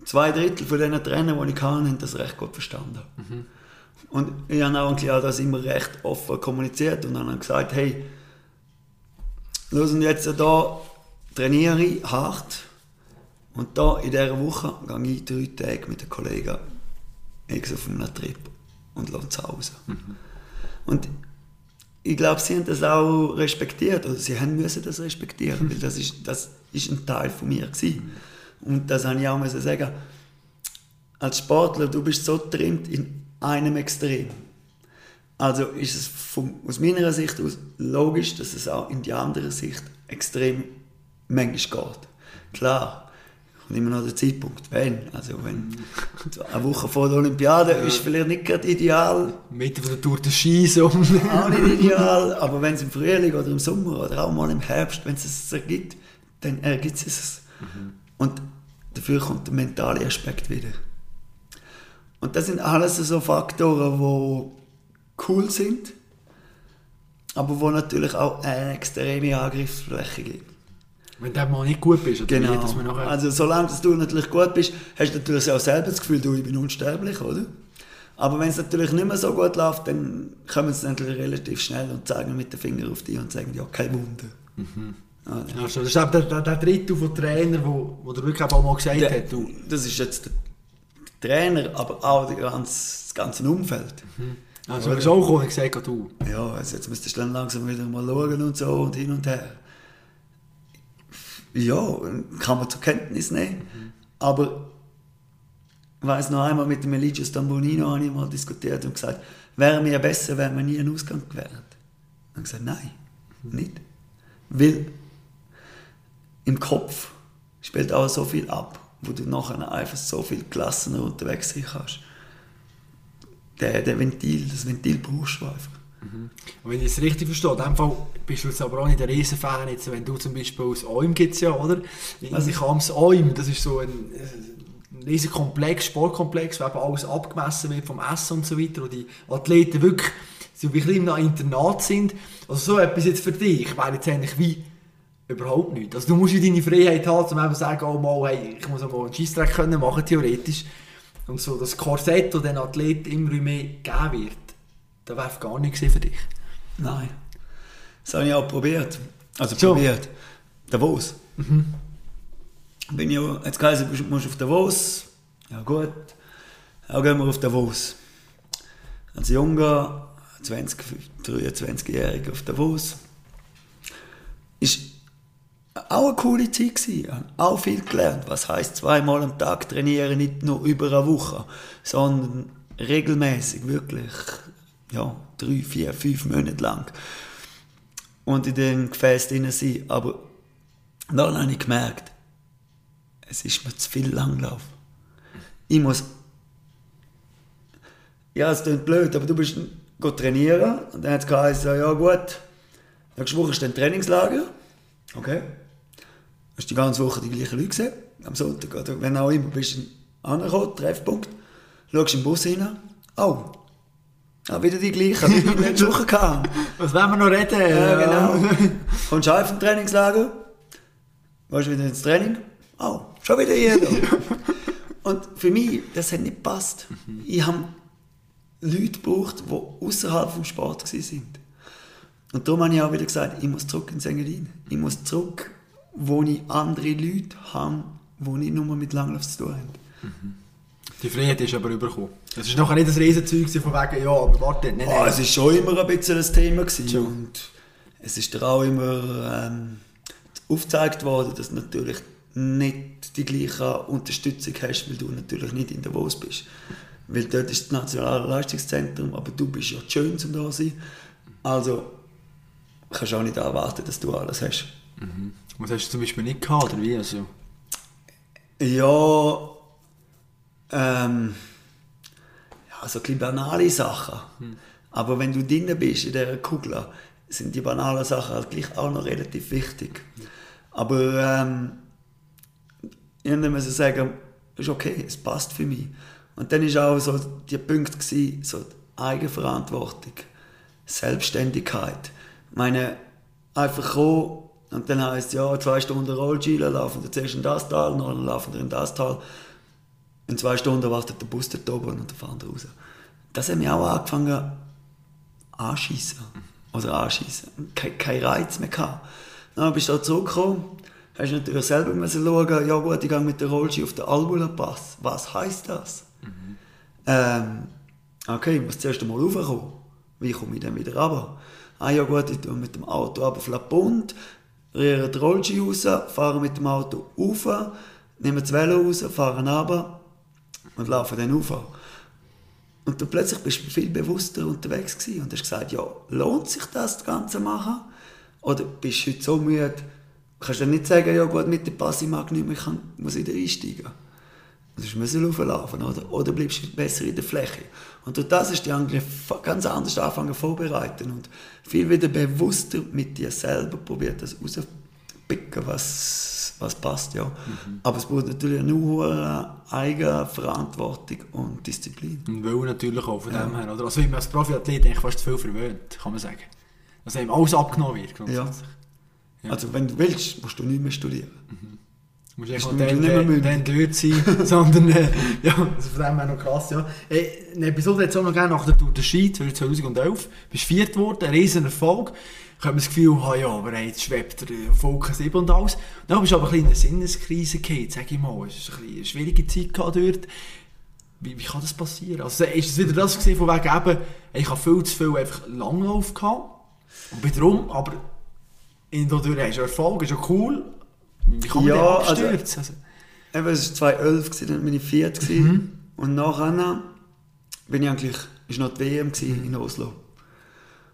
zwei Drittel von diesen Trainern, die ich hatte, haben das recht gut verstanden. Und ich habe auch, das immer recht offen kommuniziert und dann gesagt, hey, hören jetzt da trainiere ich hart und da in dieser Woche gehe ich drei Tage mit den Kollegen auf einem Trip und lasse zu Hause. Und ich glaube, sie haben das auch respektiert, oder sie haben müssen das respektieren, weil das ist, das ist ein Teil von mir gewesen. Und das habe ich auch müssen sagen. Als Sportler, du bist so trimmt in einem Extrem. Also ist es vom, aus meiner Sicht aus logisch, dass es auch in die andere Sicht extrem manchmal geht. Klar, kommt immer noch der Zeitpunkt, wenn. Also wenn eine Woche vor der Olympiade ist vielleicht nicht gerade ideal, Mitte von der Tour de Ski so. auch nicht ideal, aber wenn es im Frühling oder im Sommer oder auch mal im Herbst, wenn es es ergibt, dann ergibt es es. Und dafür kommt der mentale Aspekt wieder. Und das sind alles so Faktoren, die cool sind, aber wo natürlich auch eine extreme Angriffsfläche gibt. Wenn du mal nicht gut bist, oder Genau. wie, nachher... Also solange dass du natürlich gut bist, hast du natürlich auch selber das Gefühl, du, ich bin unsterblich, oder? Aber wenn es natürlich nicht mehr so gut läuft, dann kommen sie natürlich relativ schnell und zeigen mit dem Finger auf dich und sagen, ja, kein Wunder. Ah, ja. Also, das ist der, der, der Drittel von Trainer, wo, wo der wirklich auch mal gesagt Der- hat, du, Das ist jetzt der Trainer, aber auch der ganze, das ganze Umfeld. also er ist auch gekommen und gesagt, du, Ja, also jetzt müsstest du dann langsam wieder mal schauen und so und hin und her. Ja, kann man zur Kenntnis nehmen. Aber ich weiss noch einmal mit dem Eligius Tambonino habe ich mal diskutiert und gesagt, wäre mir besser, wenn wir nie einen Ausgang gewährt. Und ich gesagt, nein, nicht. Weil im Kopf spielt auch so viel ab, wo du nachher einfach so viel gelassener unterwegs sein kannst. Der, der Ventil, das Ventil brauchst du einfach. Und wenn ich es richtig verstehe, in dem Fall bist du jetzt aber auch nicht ein Riesenfan, jetzt, wenn du zum Beispiel aus Oim gibt es ja, oder? Was? Ich aus Oim, das ist so ein, ein riesen Komplex, Sportkomplex, wo eben alles abgemessen wird vom Essen und so weiter, wo die Athleten wirklich so ein bisschen einem Internat sind. Also so etwas jetzt für dich wäre jetzt eigentlich wie überhaupt nicht. Also du musst ja deine Freiheit haben, um eben zu sagen, oh mal, hey, ich muss auch mal einen Scheissdreck können machen, theoretisch. Und so das Korsett, das den Athleten immer mehr geben wird, das wäre gar nicht gewesen für dich. Nein. Das habe ich auch probiert. Also So. probiert. Davos. bin ich, auch- hat's geheißen, du musst auf Davos. Ja gut, ja gehen wir auf Davos. Als junger, 20, 23-Jähriger auf Davos. Ist auch eine coole Zeit gewesen. Ich habe auch viel gelernt. Was heißt zweimal am Tag trainieren, nicht nur über eine Woche, sondern regelmäßig, wirklich, ja, drei, vier, fünf Monate lang. Und in dem Gefäß drin sein. Aber dann habe ich gemerkt, es ist mir zu viel Langlauf. Ich muss. Ja, es klingt blöd, aber du bist trainieren und dann hat es geheißen, ja gut, nächste Woche ist dann Trainingslager. Okay. Hast die ganze Woche die gleichen Leute gesehen, am Sonntag oder wenn auch immer, bist du angekommen, Treffpunkt, schaust im Bus rein, oh, ah, wieder die gleichen, wie wir <laughs> letzte Woche hatten. Was wollen wir noch reden? Ja, genau. Kommst du heim vom Trainingslager, gehst wieder ins Training, oh, schon wieder jeder. <laughs> Und für mich, das hat nicht gepasst. Ich habe Leute gebraucht, die außerhalb vom Sport waren. Und darum habe ich auch wieder gesagt, ich muss zurück ins Engadin. Ich muss zurück, wo ich andere Leute habe, die nicht nur mit Langlauf zu tun haben. Die Freiheit ist aber übergekommen. Es war nachher nicht das Riesenzeug von wegen, ja, aber warte, nein, Oh, nein. es war schon immer ein bisschen ein Thema. Gewesen. Und es ist dir auch immer ähm, aufgezeigt worden, dass du natürlich nicht die gleiche Unterstützung hast, weil du natürlich nicht in Davos bist. Weil dort ist das Nationale Leistungszentrum, aber du bist ja schön zum da sein. Also kannst du auch nicht erwarten, dass du alles hast. Was hast du zum Beispiel nicht gehabt, oder wie? Also, Ja, ähm, ja, so ein bisschen banale Sachen. Aber wenn du drin bist in dieser Kugel, sind die banalen Sachen halt gleich auch noch relativ wichtig. Aber ähm, irgendwann muss ich sagen, ist okay, es passt für mich. Und dann ist auch so der Punkt gewesen, so die Eigenverantwortung, Selbstständigkeit. Ich meine, einfach kommen und dann heisst ja, zwei Stunden Rollschiele, laufen wir zuerst in das Tal, dann laufen wir in das Tal. In zwei Stunden wartet der Bus dort oben und dann fahren wir raus. Das hat mich auch angefangen anschießen. Oder anschießen. Kein, kein Reiz mehr gehabt. Dann bist du da zurückgekommen, hast natürlich selber müssen schauen, ja gut, ich gehe mit der Rollski auf den Albula Pass. Was heisst das? Ähm, okay, ich muss zuerst einmal raufkommen. Wie komme ich dann wieder runter? Ah ja gut, ich tue mit dem Auto La Ponte, rühre die Rollski raus, fahre mit dem Auto rauf, nehme das Velo raus, fahre runter und laufe dann rauf. Und dann plötzlich bist du viel bewusster unterwegs gewesen und hast gesagt, ja, lohnt sich das, das Ganze machen? Oder bist du heute so müde, kannst du nicht sagen, ja gut, mit dem Pass, ich mag nicht mehr, ich kann, muss wieder einsteigen. Du musst rauflaufen, oder? Oder bleibst du besser in der Fläche. Und durch das ist die fa- ganz anders anfangen vorbereiten und viel wieder bewusster mit dir selber probiert, das rauszupicken, was, was passt, ja. Aber es braucht natürlich nur eine Eigenverantwortung und Disziplin. und will natürlich auch von dem her. Oder? Also, wie man als Profiathlet eigentlich fast zu viel verwöhnt, kann man sagen. Dass einem alles abgenommen wird. Ja. Ja. Also wenn du willst, musst du nicht mehr studieren. Du musst echt Ist nicht mehr dann, dort sein, <laughs> sondern äh, ja, also von dem her noch krass, ja. Äh, eine Episode jetzt auch noch gerne nach der Tour de Ski 2011, bist viert geworden, ein riesen Erfolg. Ich habe das Gefühl, ah ja, aber jetzt schwebt der Volk 7 und alles. Dann bist du aber ein bisschen in eine Sinneskrise gefallen, sag ich mal. Es war eine schwierige Zeit dort. Wie, wie kann das passieren? Also ist es wieder das gewesen, von wegen eben, ich habe viel zu viel einfach Langlauf gehabt. Und wiederum, aber in der Tour hast du Erfolg, ist ja cool. Wie kann man Ja, also- abstürzen? Also, Eben, es war 2011, gewesen, dann bin ich viert. gewesen. Und nachher bin ich eigentlich, ist noch die WM gewesen in Oslo.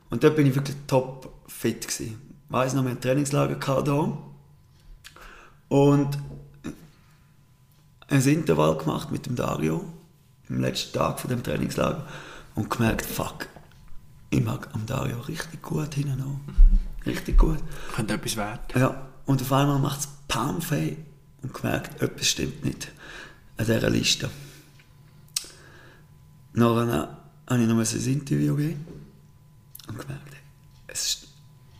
Und dort bin ich wirklich top fit. Gewesen. Ich weiss noch, wir hatten Trainingslager hier. Und ein Intervall gemacht mit dem Dario am letzten Tag von dem Trainingslager und gemerkt, fuck, ich mag am Dario richtig gut hinten an. Richtig gut. könnte etwas werden. Ja, und auf einmal macht es Palmfei und gemerkt, etwas stimmt nicht an dieser Liste. Nachher habe ich noch ein Interview gegeben und gemerkt, es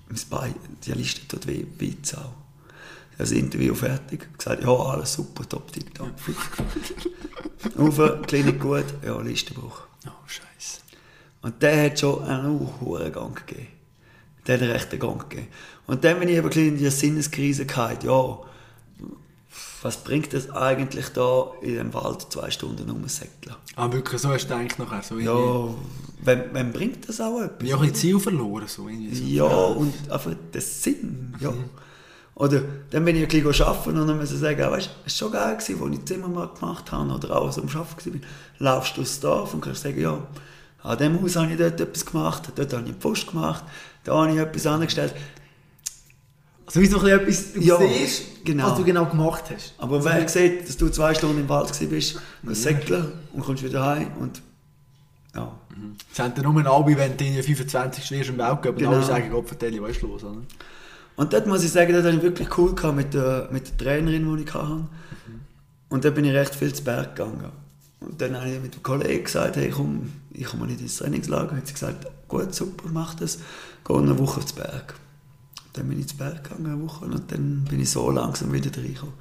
mein Bein, die Liste tut weh, wie Sau. Das Interview fertig, gesagt, ja, alles super, top, tipptopp. Auf, Klinik gut, ja, Listenbruch. Oh, scheiße. Und der hat schon einen hohen Gang gegeben. Der hat einen rechten Gang gegeben. Und dann bin ich eben in die Sinneskrise gehabt. Ja, was bringt es eigentlich da in dem Wald zwei Stunden rumsäckeln? Ah, wirklich, so hast du gedacht nachher? So Ja, wem, wem bringt das auch etwas? Auch ein Ziel verloren, so irgendwie so. Ja, und einfach der Sinn. Ja. Oder dann bin ich ein bisschen arbeiten und dann muss ich sagen, weißt, es war schon geil, als ich Zimmer mal gemacht habe oder auch so am Arbeiten war. Laufst du aufs Dorf und kannst sagen, ja, an dem Haus habe ich dort etwas gemacht, dort habe ich Post gemacht, da habe ich etwas angestellt. Also wie so ein bisschen etwas, du Ja, siehst, genau. was du genau gemacht hast. Aber wer sieht, dass du zwei Stunden im Wald warst, gehst säckeln und kommst wieder heim und ja. Es haben dann nur alle, wenn du in der 25. wirst im Weltcup und Genau. alle sagen, Gott vertelle, was ist los? Oder? Und dort muss ich sagen, dort hatte ich wirklich cool gehabt mit der, mit der Trainerin, die ich hatte. Und da bin ich recht viel zu Berg gegangen. Und dann habe ich mit dem Kollegen gesagt, hey komm, ich komme nicht ins Trainingslager. Hat sie gesagt, gut, super, mach das. Geh eine Woche zu Berg. Dann bin ich zu Berg gegangen, eine Woche, und dann bin ich so langsam wieder reingekommen.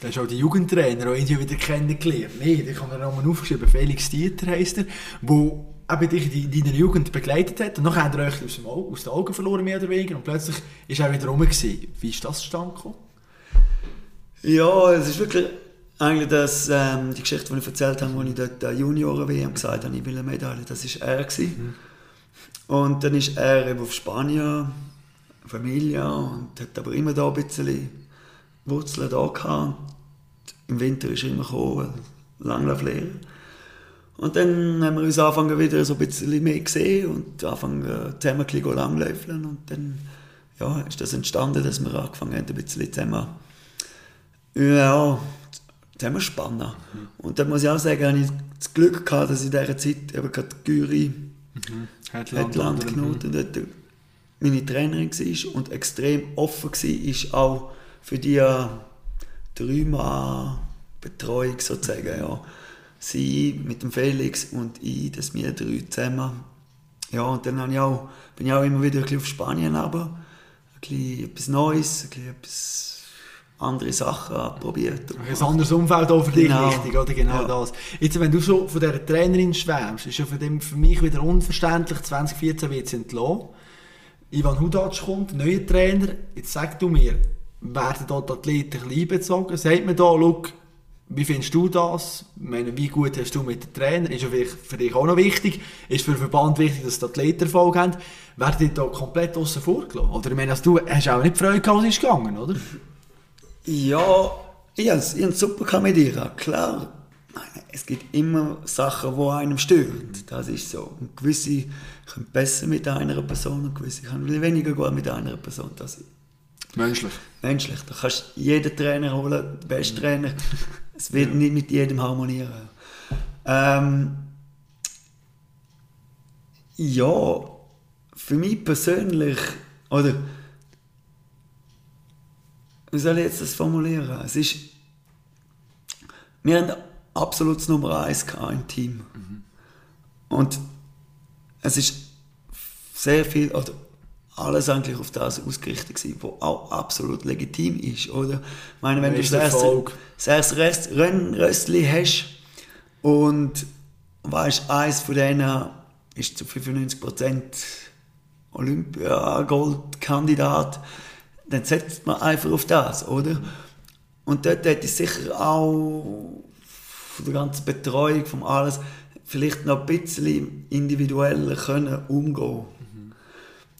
Da hast du auch die Jugendtrainer auch irgendwie wieder kennengelernt. Nein, ich habe mir nochmal aufgeschrieben, Felix Dieter heisst er, wo eben dich in deiner Jugend begleitet hat. Und dann hat er euch aus, dem Auge, aus den Augen verloren, mehr oder weniger. Und plötzlich ist er wieder rum. Gewesen. Wie ist das zustande gekommen? Ja, es ist wirklich eigentlich das, ähm, die Geschichte, die ich erzählt habe, als ich dort der Junioren-WM gesagt habe, ich will eine Medaille, das war er. Gewesen. Und dann ist er eben auf Spanien, Familie, und hat aber immer da ein bisschen Wurzeln da gehabt. Und Im Winter ist er immer gekommen, Langlauflehrer. Und dann haben wir uns angefangen wieder so ein bisschen mehr gesehen und angefangen äh, zusammen ein langläufeln. Und dann ja, ist das entstanden, dass wir angefangen haben, ein bisschen zusammen ja, zusammen spannen. Und dann muss ich auch sagen, habe ich das Glück gehabt, dass in dieser Zeit eben gerade die Gyri hat Land Knoten dort meine Trainerin war und extrem offen war, auch für die äh, dreimal Betreuung sozusagen. Ja. Sie mit dem Felix und ich, dass wir drei zusammen. Ja, und dann ich auch, bin ich auch immer wieder ein bisschen auf Spanien ein bisschen etwas Neues, ein bisschen etwas andere Sachen probiert. Ein anderes Umfeld auch für dich Genau. wichtig, oder? Genau Ja. das. Jetzt, wenn du so von dieser Trainerin schwärmst, ist ja für mich wieder unverständlich, 2014 wird sie entlassen. Ivan Hudac kommt, neuer Trainer. Jetzt sag du mir, werden dort Athleten ein einbezogen? Sagt mir da, schau, wie findest du das? Meine, wie gut hast du mit dem Trainer? Ist für dich auch noch wichtig. Ist für den Verband wichtig, dass die Athleten Erfolg haben. Werden die da komplett außen vor gelassen? Oder ich meine, also du hast auch nicht Freude gehabt, als es gegangen, oder? Ja, ich habe es super mit ihr, klar. Es gibt immer Sachen, die einem stören. Das ist so. Und gewisse können besser mit einer Person und gewisse können weniger gut mit einer Person. Das ist Menschlich. menschlich. Da kannst du jeden Trainer holen, den besten Trainer. <laughs> Es wird nicht mit jedem harmonieren. Ähm, ja, für mich persönlich, oder wie soll ich jetzt das formulieren? Es ist, wir haben absolut Nummer eins gehabt im Team. Und es ist sehr viel, oder alles eigentlich auf das ausgerichtet gewesen, was auch absolut legitim ist, oder? Ich meine, wenn du das Ist erste, das erste Rest, Rennröstli hast und weißt, eins von denen ist zu 95% Olympia-Goldkandidat, dann setzt man einfach auf das, oder? Und dort hätte ich sicher auch von der ganzen Betreuung, von alles, vielleicht noch ein bisschen individueller können umgehen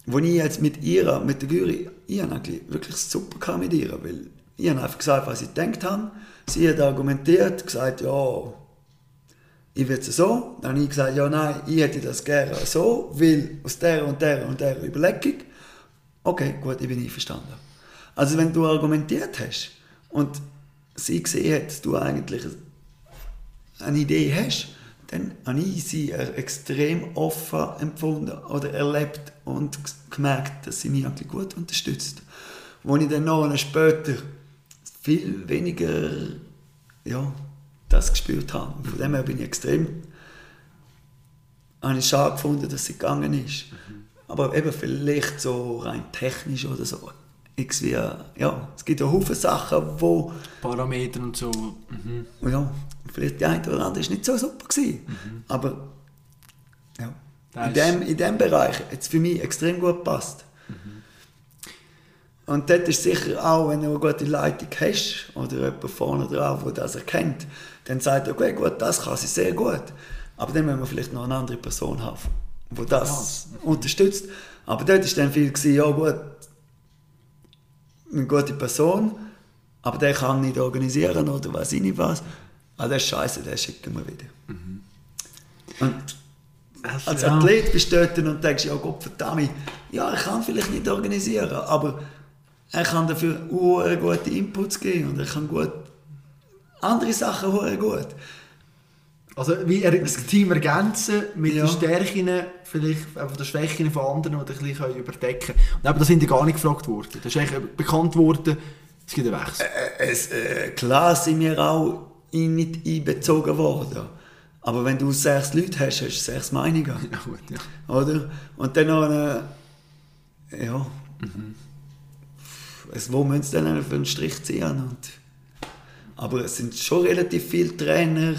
Wo ich jetzt mit ihr, mit der Gyri, ich habe wirklich super mit ihr, weil ich einfach gesagt, was ich gedacht habe. Sie hat argumentiert, gesagt, ja, ich will es so. Dann habe ich gesagt, ja, nein, ich hätte das gerne so, weil aus der und der und der Überlegung. Okay, gut, ich bin einverstanden. Also wenn du argumentiert hast und sie gesehen hat, dass du eigentlich eine Idee hast, dann habe ich sie extrem offen empfunden oder erlebt und gemerkt, dass sie mich eigentlich gut unterstützt. Wo ich dann noch später viel weniger ja, das gespürt habe. Von dem her bin ich extrem habe ich schade gefunden, dass sie gegangen ist. Aber eben vielleicht so rein technisch oder so. Irgendwie, ja, es gibt ja Haufen Sachen, wo Parameter und so. Mhm. ja, vielleicht die eine oder andere ist nicht so super gewesen. Aber ja, Das in dem, in dem Bereich hat es für mich extrem gut gepasst. Und dort ist sicher auch, wenn du eine gute Leitung hast oder jemand vorne drauf, der das erkennt, dann sagt er, okay, gut, das kann sie sehr gut. Aber dann müssen wir vielleicht noch eine andere Person haben, die das unterstützt. Aber dort war dann viel, gewesen, ja gut, eine gute Person, aber der kann nicht organisieren oder weiß ich nicht was. Ah, das ist scheiße, den schicken wir wieder. Und Das- als ja. Athlet bist du dort und denkst, ja Gott verdammt, ja, ich kann vielleicht nicht organisieren, aber er kann dafür gute Inputs geben und er kann gut andere Sachen gut. Also wie er, das Team ergänzen mit Ja. den Stärken, vielleicht auch den Schwächen von anderen, die ein bisschen überdecken. Und eben, da sind die gar nicht gefragt worden. Das ist eigentlich bekannt worden, es gibt einen Wechsel. Äh, Es, äh, klar sind wir auch nicht einbezogen worden. Aber wenn du sechs Leute hast, hast du sechs Meinungen. Ja gut, ja. Oder? Und dann noch eine, ja, es, wo müssen sie dann für einen Strich ziehen? Und, aber es sind schon relativ viele Trainer,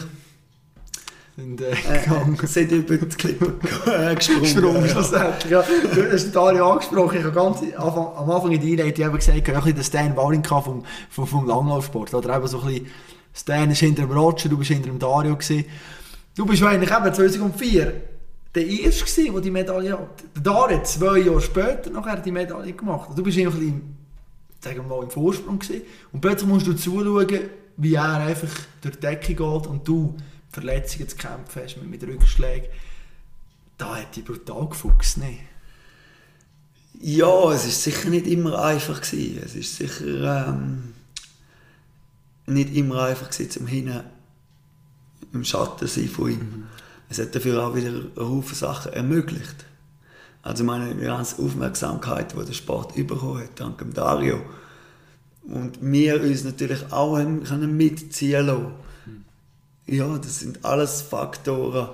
Sind äh, äh, <laughs> gegangen. sind über die Klippe äh, <laughs> gesprungen. Schlussendlich. Ja. Du hast Dario angesprochen. Ich habe ganz am Anfang in der Einleitung gesagt, ich habe ein bisschen den Stan Wawrinka vom, vom, vom Langlaufsport. Oder eben so ein bisschen, Stan ist hinter dem Roger, du bist hinter dem Dario. Gewesen. Du bist eigentlich eben 2004 der Erste der die Medaille hat. Der Dario hat zwei Jahre später nachher die Medaille gemacht. Du bist einfach ein bisschen, sagen wir mal, im Vorsprung gewesen. Und plötzlich musst du zuschauen, wie er einfach durch die Decke geht und du Verletzungen zu kämpfen hast mit, mit Rückschlägen. Da hat die brutal gefuchst, ne? Ja, es ist sicher nicht immer einfach gewesen. Es ist sicher ähm, nicht immer einfach gewesen, zum hinten im Schatten sein von ihm. Es hat dafür auch wieder Haufen Sachen ermöglicht. Also meine ganze Aufmerksamkeit, die der Sport bekommen hat, dank dem Dario. Und wir uns natürlich auch haben können mitziehen lassen. Ja, das sind alles Faktoren,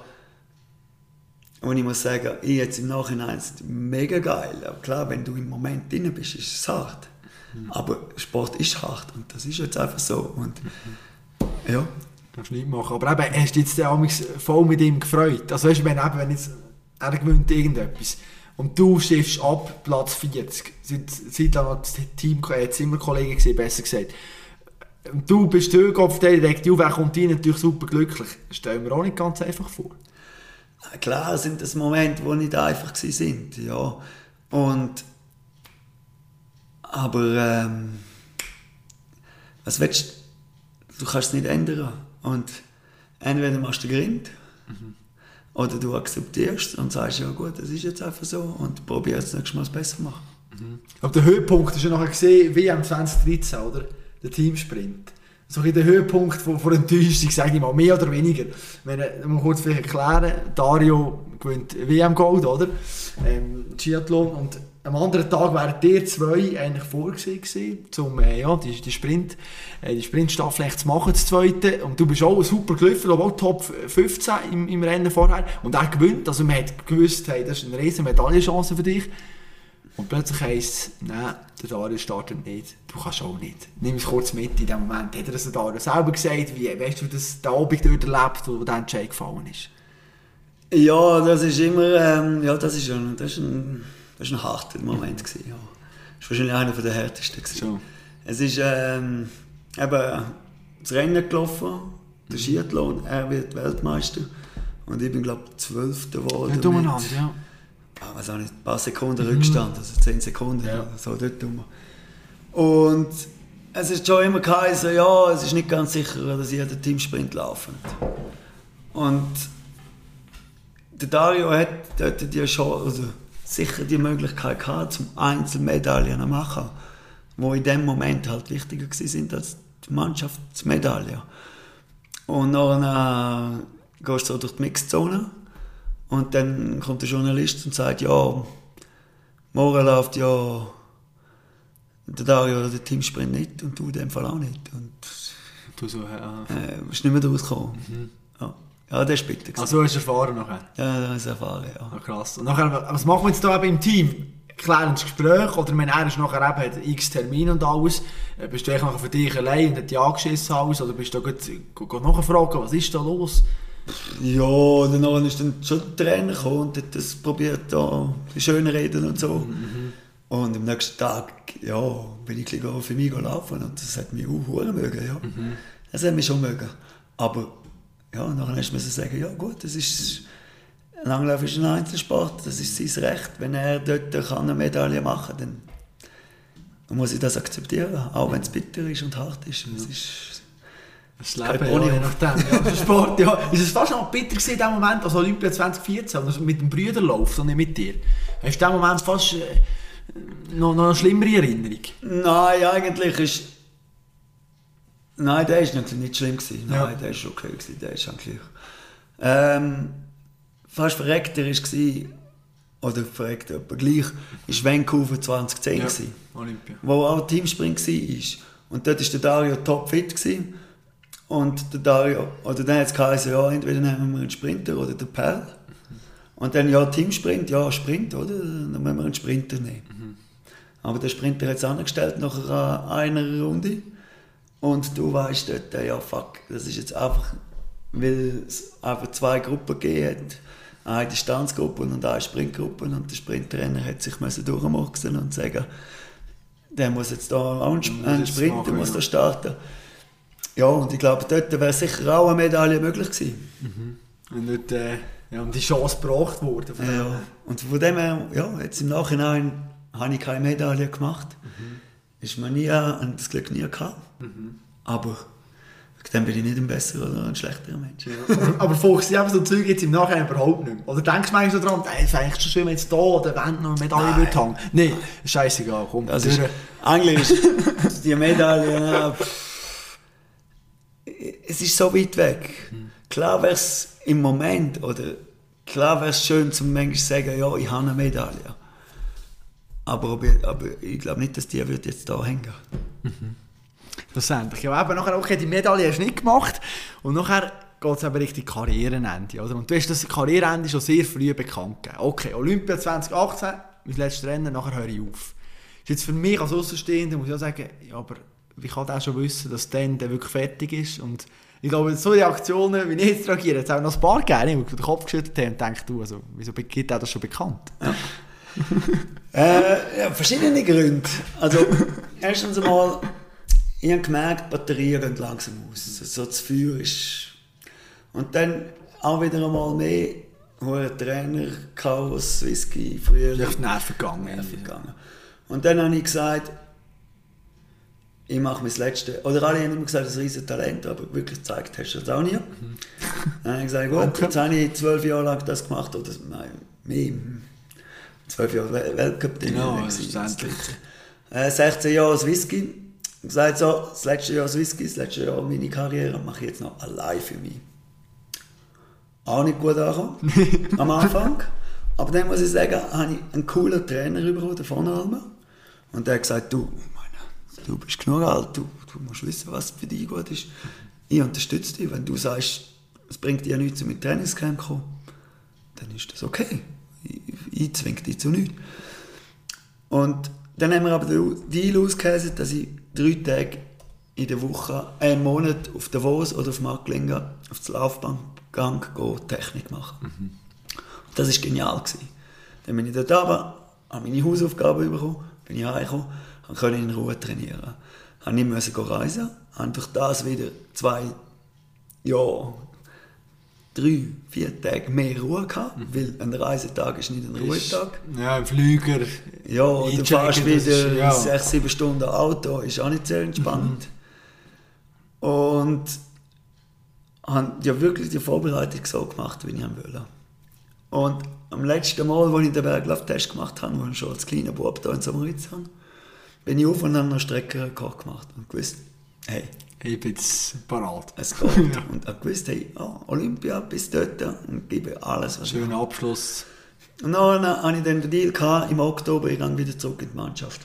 und ich muss sagen, ich jetzt im Nachhinein ist mega geil. Aber klar, wenn du im Moment drin bist, ist es hart. Aber Sport ist hart und das ist jetzt einfach so. Und ja, Kannst du nicht machen. Aber eben, hast du jetzt den amigs voll mit ihm gefreut? Also weißt du, wenn, eben, wenn jetzt, er gewinnt irgendetwas und du schiffst ab Platz 40, seit, seit lang das Team, äh, Zimmerkollege gewesen, besser gesagt, und du bist Türkopf, der direkt auf, er kommt rein, natürlich super glücklich. Stellen wir auch nicht ganz einfach vor. klar sind das Momente, die nicht einfach sind. Ja. Und, aber ähm, was willst du? Du kannst es nicht ändern. Und entweder machst du Grind oder du akzeptierst es und sagst, ja gut, das ist jetzt einfach so und probierst es nächstes Mal besser zu machen. Aber der Höhepunkt ist ja nachher gesehen, WM 2013, oder? Der Teamsprint. So ein der Höhepunkt von, von Enttäuschung, sage ich mal, mehr oder weniger. Wenn ich mal kurz vielleicht erklären, Dario gewinnt WM-Gold, oder? Ähm, Triathlon. Und am anderen Tag wären die zwei eigentlich vorgesehen gewesen, um äh, ja, die, die, Sprint, äh, die Sprintstaffel zu machen, das zweite. Und du bist auch super gelaufen, auch Top 15 im, im Rennen vorher. Und er gewinnt, also man hat gewusst, hey, das ist eine riesen Medaillenchance für dich. Und plötzlich heisst es, nein, der Dario startet nicht, du kannst auch nicht. Nimm es kurz mit in dem Moment. Hat er das Dario selber gesagt? Wie, weißt du, das der Abend dort erlebt, wo der Entscheid gefallen ist? Ja, das ist immer, ähm, ja, das ist ein, das ist ein, das ist ein harter Moment gewesen, ja. Das ist wahrscheinlich einer der härtesten gewesen. So. Es ist ähm, eben das Rennen gelaufen, der Skiathlon, er wird Weltmeister und ich bin glaube ich Zwölfter geworden. Nicht umeinander, ja. ah, weiß auch nicht, ein paar Sekunden Rückstand, also 10 Sekunden, Ja. so dort rum. Und es ist schon immer geheißen, ja, es ist nicht ganz sicher, dass jeder Teamsprint laufen. Und der Dario hat dort die Chance, also sicher die Möglichkeit gehabt, zum Einzelmedaillen zu machen, wo in dem Moment halt wichtiger sind als die Mannschaftsmedaille. Und dann äh, gehst du so durch die Mixzone und dann kommt der Journalist und sagt, ja, morgen läuft ja der Dario oder der Teamsprint nicht und du in dem Fall auch nicht. Und Du so, ja. äh, bist nicht mehr rausgekommen. Ja. Ja, das war bitter. Also hast du erfahren nachher? Ja, das ist erfahren, ja. Ah, krass. Und nachher, was machen wir jetzt da eben im Team? Klären das Gespräch oder wenn er ist nachher eben hat x Termine und alles, äh, bist du nachher für dich allein und hat die angeschissen alles oder bist du da nachfragen, was ist da los? Ja, danach ist dann schon der Trainer gekommen und hat das probiert, da die schönen Reden und so. Und am nächsten Tag, ja, bin ich für mich laufen und das hat mich auch mögen, ja. Das hat mich schon mögen. Aber, ja, nachher musste man sagen, ja gut, das ist, Langlauf ist ein Einzelsport, das ist sein Recht. Wenn er dort kann eine Medaille machen kann, dann muss ich das akzeptieren, auch wenn es bitter ist und hart ist. Es ist Das Leben, ja, je nachdem. Ja, <laughs> der Sport, ja. Ist es fast noch bitter gewesen in dem Moment, also Olympia 2014, also mit dem Brüderlauf, so nicht mit dir? Hast du in dem Moment fast äh, noch, noch eine schlimmere Erinnerung? Nein, eigentlich ist. Nein, der ist natürlich nicht schlimm gewesen. Nein, Ja. der ist okay gewesen. Der ist eigentlich. Ähm, fast verreckter gewesen, oder verreckter, aber gleich, ist Vancouver 2010 gewesen, Olympia. wo auch Teamspring war. Und dort war der Dario topfit gewesen. Und der Dario, oder dann hat es ja, entweder nehmen wir einen Sprinter oder den Perl. Und dann, ja, Teamsprint, ja, Sprint, oder? Dann müssen wir einen Sprinter nehmen. Aber der Sprinter hat es angestellt nach einer Runde. Und du weißt dort, ja, fuck, das ist jetzt einfach, weil es einfach zwei Gruppen gegeben hat. Eine Distanzgruppe und eine Sprintgruppe. Und der Sprinttrainer hat sich müssen durchmoxen und sagen, der muss jetzt da auch einen, Sp- Muss einen jetzt Sprinter machen, muss da starten. Ja, und ich glaube, dort wäre sicher auch eine Medaille möglich gewesen. Und nicht äh, ja, um die Chance gebracht worden. Von Ja, und von dem her, ja, jetzt im Nachhinein habe ich keine Medaille gemacht. Ist mir nie, und das Glück nie gehabt. Aber wegen dem bin ich nicht ein besserer oder ein schlechterer Mensch. aber, aber fokussiert einfach so Zeug jetzt im Nachhinein überhaupt nicht mehr. Oder denkst du manchmal so dran, ey, es wäre eigentlich schon schön, wenn jetzt da an der Wand noch eine Medaille würde hängen. Nein, scheißegal, komm. Das ist, eigentlich ist <laughs> die Medaille, ja, es ist so weit weg. Klar wäre es im Moment, oder klar wäre es schön, zum manchmal zu sagen, ja, ich habe eine Medaille. Aber, ich, aber ich glaube nicht, dass die wird jetzt da hängen. Schlussendlich. Ja, eben nachher, okay, die Medaille hast du nicht gemacht. Und nachher geht es eben Richtung Karrierenende. Oder? Und du hast das Karriereende schon sehr früh bekannt gegeben. Okay, Olympia 2018, mein letztes Rennen, nachher höre ich auf. Ist jetzt für mich als Außenstehender, muss ich auch sagen, ja, aber wie kann der schon wissen, dass dann der wirklich fertig ist? Und ich glaube, so Reaktionen, wie ich jetzt reagiere, es auch noch ein paar gegeben, die den Kopf geschüttelt haben und denkt, du, also, wieso gibt er das schon bekannt? <laughs> Äh, ja, verschiedene Gründe. Also, erstens einmal, ich habe gemerkt, die Batterien gehen langsam aus. So das Feuer ist... Und dann auch wieder einmal mehr, hoher Trainer, Chaos, Whisky, früher... Ich die Nerven gegangen. Nerven gegangen. Und dann habe ich gesagt, ich mache mein letztes... Oder alle haben immer gesagt, das ist ein riesen Talent, aber wirklich gezeigt hast du das auch nie. Dann habe ich gesagt, gut, Danke. jetzt habe ich zwölf Jahre lang das gemacht, oder nein, mehr. Zwölf Jahre Wel- weltcup Genau, gewesen. selbstverständlich. Äh, 16 Jahre Whisky. Ich gesagt so, das letzte Jahr Whisky, das letzte Jahr meine Karriere mache ich jetzt noch allein für mich. Auch nicht gut angekommen, <laughs> am Anfang. Aber dann muss ich sagen, habe ich einen coolen Trainer bekommen, den von Almer. Und der hat gesagt, du, meine, du bist genug alt, du, du musst wissen, was für dich gut ist. Ich unterstütze dich, wenn du sagst, es bringt dir nichts, mit Trainingscamp zu kommen, dann ist das okay. Ich, ich zwinge dich zu nichts. Und dann haben wir aber den Deal ausgehäselt, dass ich drei Tage in der Woche, einen Monat auf Davos oder auf Marktlingen auf das Laufbahngang gehe, Technik machen. Und das war genial. Gewesen. Dann bin ich dort runter, habe meine Hausaufgaben bekommen, bin ich heimgekommen, und konnte in Ruhe trainieren. Habe nicht müssen gehen reisen, habe durch das wieder zwei, ja, drei, vier Tage mehr Ruhe gehabt, weil ein Reisetag ist nicht ein Ruhetag. Ja, im Flüger. Ja, du Einchecken, fährst wieder ja. sechs, sieben Stunden Auto, ist auch nicht sehr entspannt. Und habe ja wirklich die Vorbereitung so gemacht, wie ich wollte. Und am letzten Mal, als ich den Berglauf-Test gemacht habe, wo ich schon als kleiner Bub hier in Samaritz habe, bin ich auf und an einer Streckenrekord gemacht und gewusst, hey, Ich bin jetzt parat. es geht. Und habe gewusst, hey, ah, Olympia bis dort und gebe alles, was ich Schöner Abschluss. und dann hatte ich den Deal gehabt, im Oktober, ich gehe wieder zurück in die Mannschaft.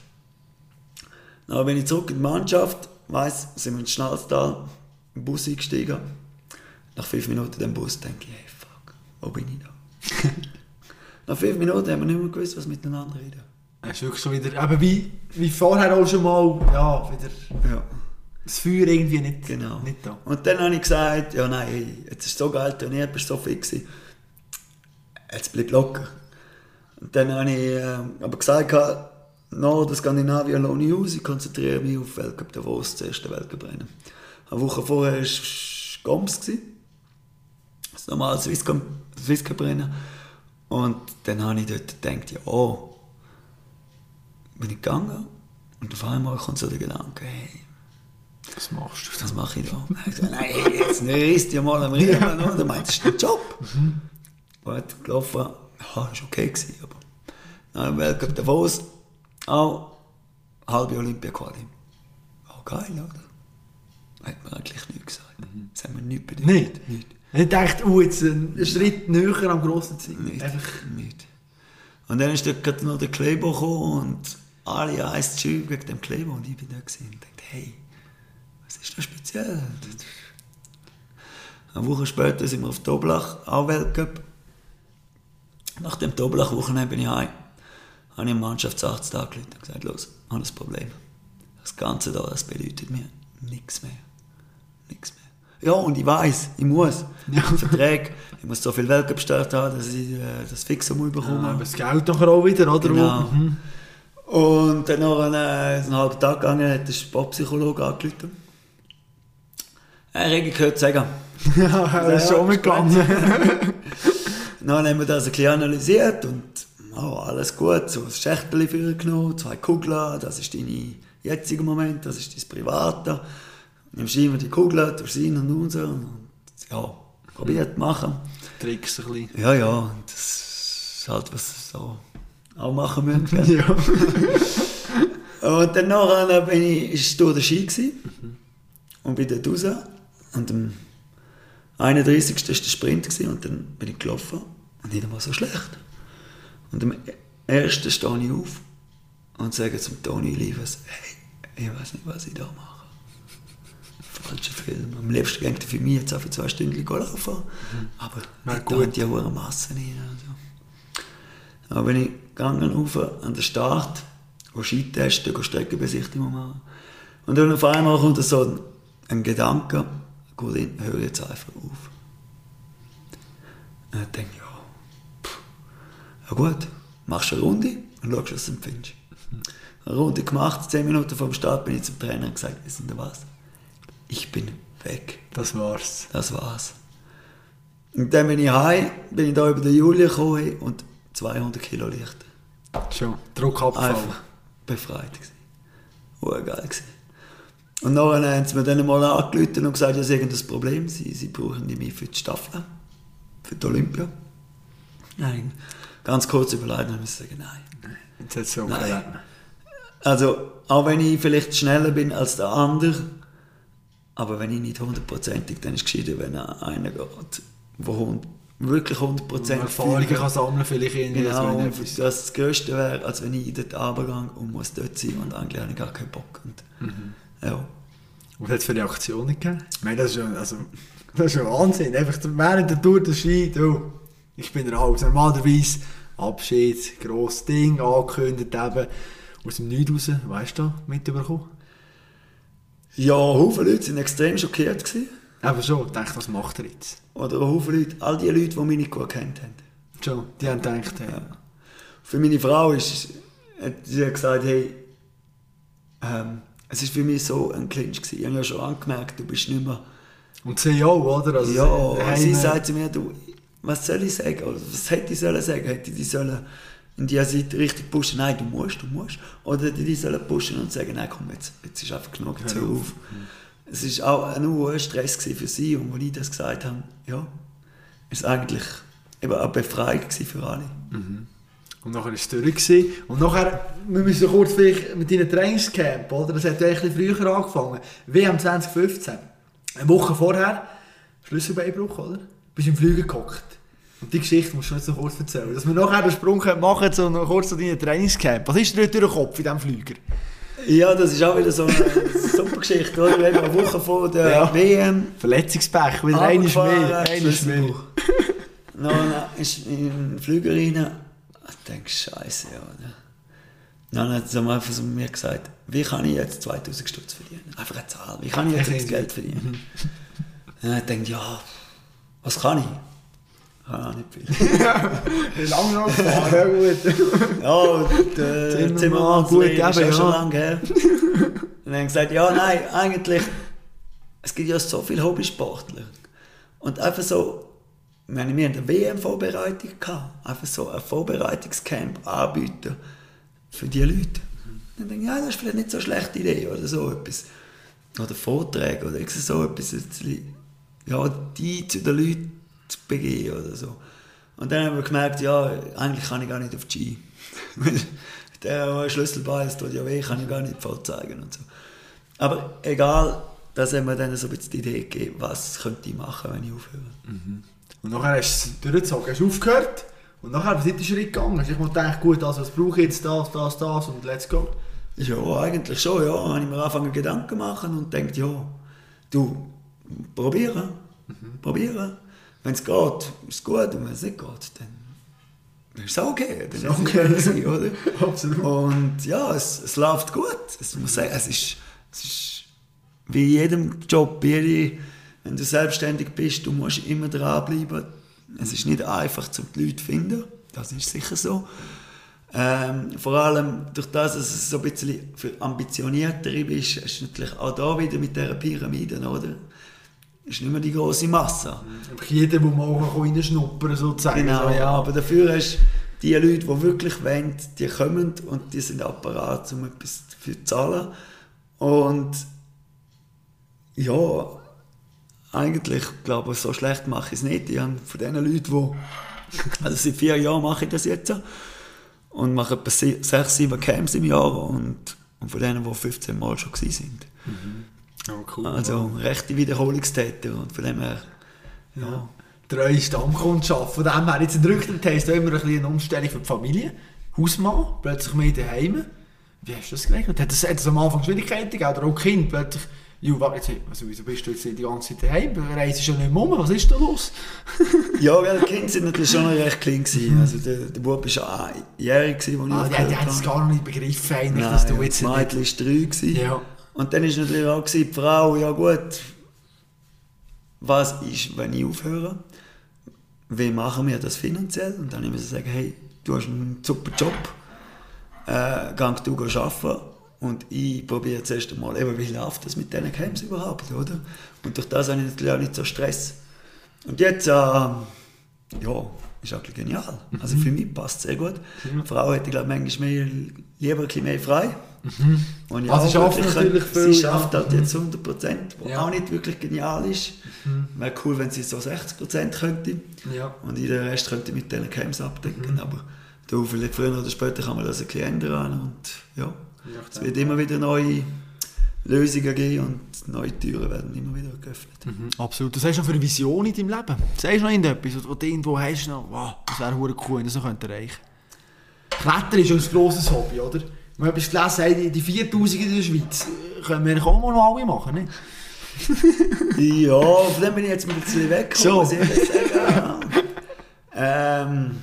Dann bin ich zurück in die Mannschaft, weiss, sind wir in Schnalztal, im Bus eingestiegen. Nach fünf Minuten im Bus denke ich, hey, fuck, wo bin ich da? <laughs> Nach fünf Minuten haben wir nicht mehr gewusst, was miteinander reden. Es ist wirklich schon wieder, eben wie, wie vorher auch schon mal, ja, wieder Ja, das Feuer irgendwie nicht, genau. nicht da. Und dann habe ich gesagt, ja nein, jetzt ist so geil trainiert, bist so fit gewesen. Jetzt bleib locker. Und dann habe ich ähm, aber gesagt, gehabt, Norden Skandinavien lohne ich aus. Ich konzentriere mich auf Weltcup Davos, das erste Weltcup-Rennen. Eine Woche vorher war Goms. gewesen. Das normale Swisscup-Rennen. Und dann habe ich dort gedacht, ja, oh, bin ich gegangen. Und auf einmal kommt so der Gedanke, hey, Was machst du? was mache ich da? Und ich gesagt, nein, jetzt nicht, ja mal am Riemen, oder? Meinst du, das ist der Job? Und gelaufen, ja, das war okay, gewesen, aber dann Weltcup Davos, auch halbe Olympia-Quali. Oh, geil, oder? Hat man eigentlich nichts gesagt. Das haben wir nicht bedeutet. Nicht? Nicht. Ich dachte, oh, jetzt ein Schritt näher am grossen Ziel. Nicht. Einfach, nicht. Und dann ist dort noch der Kleber gekommen und alle eins geschrieben wegen dem Kleber und ich bin da gesehen und dachte, hey, was ist da speziell? Eine Woche später sind wir auf Doblach, auch Weltcup. Nach dem Doblach-Wochenende bin ich heim. Habe ich dem Mannschaftsarzt angerufen und gesagt, los, ich habe ein Problem. Das Ganze da, das bedeutet mir nichts mehr. Nichts mehr. Ja, und ich weiß, ich muss. Ja. Verträge, ich muss so viel Weltcup gestartet haben, dass ich äh, das Fixum bekomme. ja, aber das Geld nachher auch wieder, oder? Genau. Mhm. Und dann nach einem, äh, einen halben Tag gegangen, hat der Sportpsychologe angerufen. Er hat gehört sagen. <laughs> Ja, er ist schon mitgegangen. <laughs> Dann haben wir das ein bisschen analysiert und oh, alles gut. So ein Schächtel für ihn genommen, zwei Kugeln, das ist dein jetziger Moment, das ist dein Private. Nimmst immer die Kugeln, tust sie hin und raus und ja, probiert machen. Tricks ein bisschen. Ja, ja, und das ist halt, was so auch machen müssen. <laughs> Ja. Und dann nachher bin ich, ist es durch den Ski gewesen. und bin dort raus. Und am 31. war der Sprint gewesen, und dann bin ich gelaufen und nicht einmal so schlecht. Und am ersten stehe ich auf und sage zum Toni Liebes, hey, ich weiß nicht, was ich da mache. Falscher Film. Am liebsten ging für mich jetzt für zwei Stunden laufen. Aber Wär nicht gut. da die hohe Masse rein. Also. Dann bin ich gegangen rauf an den Start, go Ski testen, go Streckenbesichtigung machen. Und dann auf einmal kommt so ein, ein Gedanke, gut, ich höre jetzt einfach auf. Und dann denke ich, ja, pff, ja gut, machst eine Runde und schaust, was du empfindest. Eine Runde gemacht, zehn Minuten vor dem Start bin ich zum Trainer und gesagt, wissen Sie was? Ich bin weg. Das war's. Das war's. Und dann bin ich heim, bin ich da über den Juli gekommen und 200 Kilo Licht. Schon. Druck abgefallen. Einfach befreit gewesen. Urgeil gewesen. Und nachher haben sie mir dann mal angerufen und gesagt, ja, sie haben ein Problem, sie, sie brauchen mich für die Staffel, für die Olympia. Nein. Ganz kurz überlegt und musste sagen, nein. Jetzt hat es so Nein. Also, auch wenn ich vielleicht schneller bin als der andere, aber wenn ich nicht hundertprozentig, dann ist es gescheiter, wenn einer geht, der hund- wirklich hundertprozentig Erfahrungen kann sammeln, vielleicht das Genau, das das Größte wäre, als wenn ich dort runtergehe und muss dort sein und eigentlich habe ich gar keinen Bock. Und, Mhm. Ja. Was hat es für Reaktionen gegeben? Ich meine, das ist ja, also, das ist ja Wahnsinn. Einfach während der Tour der Ski, du, ich bin raus. Normalerweise Abschied, grosses Ding, angekündigt eben. Aus dem Nichts raus, weißt du, mitbekommen? ja, Haufen Leute waren extrem schockiert. Gewesen. Eben schon, ich dachte, was macht er jetzt? Oder Haufen Leute, all die Leute, die mich nicht gut kennt haben. Schon, die haben gedacht, hey, Ja. Für meine Frau ist, hat sie hat gesagt, hey, ähm, es ist für mich so ein Clinch gewesen. Ich habe ja schon angemerkt, du bist nicht mehr... Und sie auch, oder? Also, ja, sie heim- sagt zu mir, du, was soll ich sagen? Oder was hätte ich sollen sagen? Hätte ich die sollen in die Seite richtig pushen? Nein, du musst, du musst. Oder hätte ich die sollen pushen und sagen, nein, komm, jetzt, jetzt ist einfach genug, jetzt hör auf. Es war auch ein hoher Stress für sie und als ich das gesagt habe, ja, ist eigentlich eben eine Befreiung für alle. Und nachher war es durch. Und nachher, wir müssen kurz vielleicht mit deinem Trainingscamp, oder? Das hat ja ein bisschen früher angefangen. WM 2015. Eine Woche vorher, Schlüsselbeinbruch, oder? Bist im Flüger gehockt. Und die Geschichte musst du jetzt noch kurz erzählen. Dass wir nachher den Sprung machen so noch kurz zu deinem Trainingscamp. Was ist dir durch den Kopf in diesem Flüger? Ja, das ist auch wieder so eine super Geschichte, oder? Wir haben eine Woche vor der Ja. WM Verletzungspech, wieder eines mehr. Eines mehr. Dann ist in den Flüger rein. Ich denke, Scheiße, ja. Dann hat sie einfach so mir gesagt, wie kann ich jetzt 2000 Stutz verdienen? Einfach eine Zahl. Wie kann ich jetzt das Geld verdienen? <laughs> Dann habe ich gedacht, ja, was kann ich? Ah, nicht viel. <laughs> Lange noch gefahren, ja gut. Ja, und, äh, <laughs> Zimmermann, Zimmermann, gut, ist eben, auch ja. schon lange her. Und dann gesagt, ja, nein, eigentlich, es gibt ja so viele Hobbysportler. Und einfach so, ich wir haben eine WM-Vorbereitung gehabt, einfach so ein Vorbereitungscamp anbieten für die Leute. Dann denke ich, ja, das ist vielleicht nicht so eine schlechte Idee oder so etwas. Oder Vorträge oder so etwas. Ja, die zu den Leuten zu begeben oder so. Und dann haben wir gemerkt, ja, eigentlich kann ich gar nicht auf die. <laughs> Weil der Schlüsselbein, das tut ja weh, kann ich gar nicht vorzeigen und so. Aber egal, das haben wir dann so ein bisschen die Idee gegeben, was könnte ich machen, wenn ich aufhöre. Und nachher hast du es durchgezogen, hast aufgehört und nachher bist du Schritt gegangen. Hast du mal gedacht, gut, also was brauche ich jetzt, das, das, das und let's go. Ja, eigentlich schon, ja. Dann habe ich mir angefangen Gedanken machen und denkt, ja, du, probieren, probieren. Wenn es geht, ist es gut und wenn es nicht geht, dann ist es auch okay. Dann ist es okay. <laughs> oder? <laughs> Absolut. Und ja, es, es läuft gut. Es, muss sagen, es, ist, es ist wie in jedem Job, jede, wenn du selbstständig bist, du musst immer dranbleiben. Es ist nicht einfach, um die Leute zu finden. Das ist sicher so. Ähm, vor allem durch das, dass es so ein bisschen für Ambitioniertere bist, ist natürlich auch da wieder mit dieser Pyramide, oder? Ist nicht mehr die große Masse. Einfach jeder, der mal reinschnuppern sozusagen. Genau, ja. aber dafür hast du die Leute, die wirklich wollen, die kommen und die sind bereit, um etwas dafür zu zahlen. Und ja, eigentlich, glaube ich, so schlecht mache ich es nicht. Ich habe von den Leuten, die, <laughs> also seit vier Jahren mache ich das jetzt und mache etwa sechs, sieben Camps im Jahr und, und von denen, die 15 Mal schon gewesen sind. Oh, cool. Also rechte Wiederholungstäter und von dem her, ja. Treue Stammkundschaft. Von dem her, jetzt drückt der Test immer ein bisschen eine Umstellung für die Familie. Hausmann, plötzlich mehr daheim. Wie hast du das geregelt? Hat das, hat das am Anfang Schwierigkeiten gegeben? Oder auch Kind plötzlich, Ju, warte, jetzt, also, wieso bist du jetzt die ganze Zeit daheim? Du reist schon nicht mehr um, was ist da los? <laughs> Ja, weil die Kinder sind natürlich schon noch recht klein gewesen. Also der, der Bub war schon einjährig, als ich Ah, die, die aufgehört haben es gar noch nicht begriffen, eigentlich, Nein, dass du ja, jetzt das nicht... Mädchen war drei. Gewesen. Ja. Und dann war natürlich auch gewesen, die Frau, ja gut, was ist, wenn ich aufhöre? Wie machen wir das finanziell? Und dann musste ich sagen, hey, du hast einen super Job, äh, gang du arbeiten und ich probiere zuerst einmal, eben, wie läuft das mit diesen Camps überhaupt, oder? Und durch das habe ich natürlich auch nicht so Stress. Und jetzt, äh, ja, ist auch genial. Also für mich passt es sehr gut. Die Frau hätte, glaube ich, manchmal mehr, lieber ein bisschen mehr frei. Und ich Also schafft natürlich viel, Sie ja. schafft halt jetzt 100 Prozent, was Ja. auch nicht wirklich genial ist. Wäre cool, wenn sie so 60 Prozent könnte. Ja. Und ich den Rest könnte mit diesen Camps abdecken. Aber du, vielleicht früher oder später kann man das ein bisschen ändern. Und ja, es wird immer wieder neue Lösungen geben und neue Türen werden immer wieder geöffnet. Mhm, absolut. Was hast du noch für eine Vision in deinem Leben? Sagst du noch irgendetwas, wo du irgendwo hast, noch, wow, das wäre cool, wenn das noch erreichen könntest? Klettern ist ein grosses Hobby, oder? Wir haben etwas gelesen, die, die 4000 in der Schweiz, äh, können wir auch mal noch alle machen, nicht? <laughs> Ja, von dem bin ich jetzt ein bisschen weg. So. ich sagen. <laughs> ähm,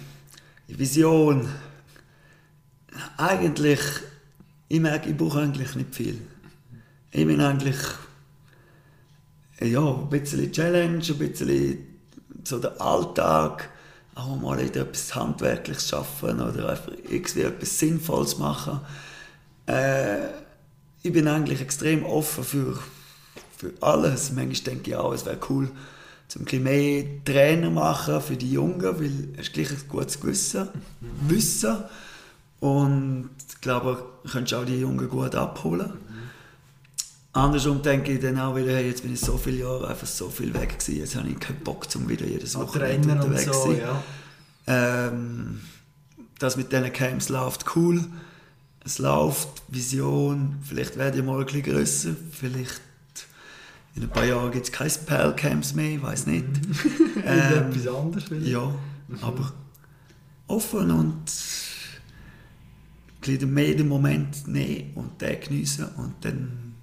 Vision. Eigentlich, ich merke, ich brauche eigentlich nicht viel. Ich bin eigentlich ja, ein bisschen Challenge, ein bisschen so der Alltag, auch mal etwas Handwerkliches schaffen oder einfach irgendwie etwas Sinnvolles machen. Äh, ich bin eigentlich extrem offen für, für alles. Manchmal denke ich auch, es wäre cool, zum ein mehr Trainer machen für die Jungen, weil es gleich ein gutes Gewissen, Wissen. Und ich glaube, du könntest auch die Jungen gut abholen. Andersrum denke ich dann auch wieder, hey, jetzt bin ich so viele Jahre einfach so viel weg gewesen, jetzt habe ich keinen Bock, um wieder jedes Wochenende unterwegs zu so, sein. ja. Ähm, das mit diesen Camps läuft cool. Es läuft, Vision, vielleicht werde ich mal ein bisschen grösser, vielleicht in ein paar Jahren gibt es keine Perl-Camps mehr, ich weiß nicht. <laughs> Ähm, Irgendetwas anderes vielleicht? ja, aber offen und bisschen mehr den Moment nehmen und den geniessen und dann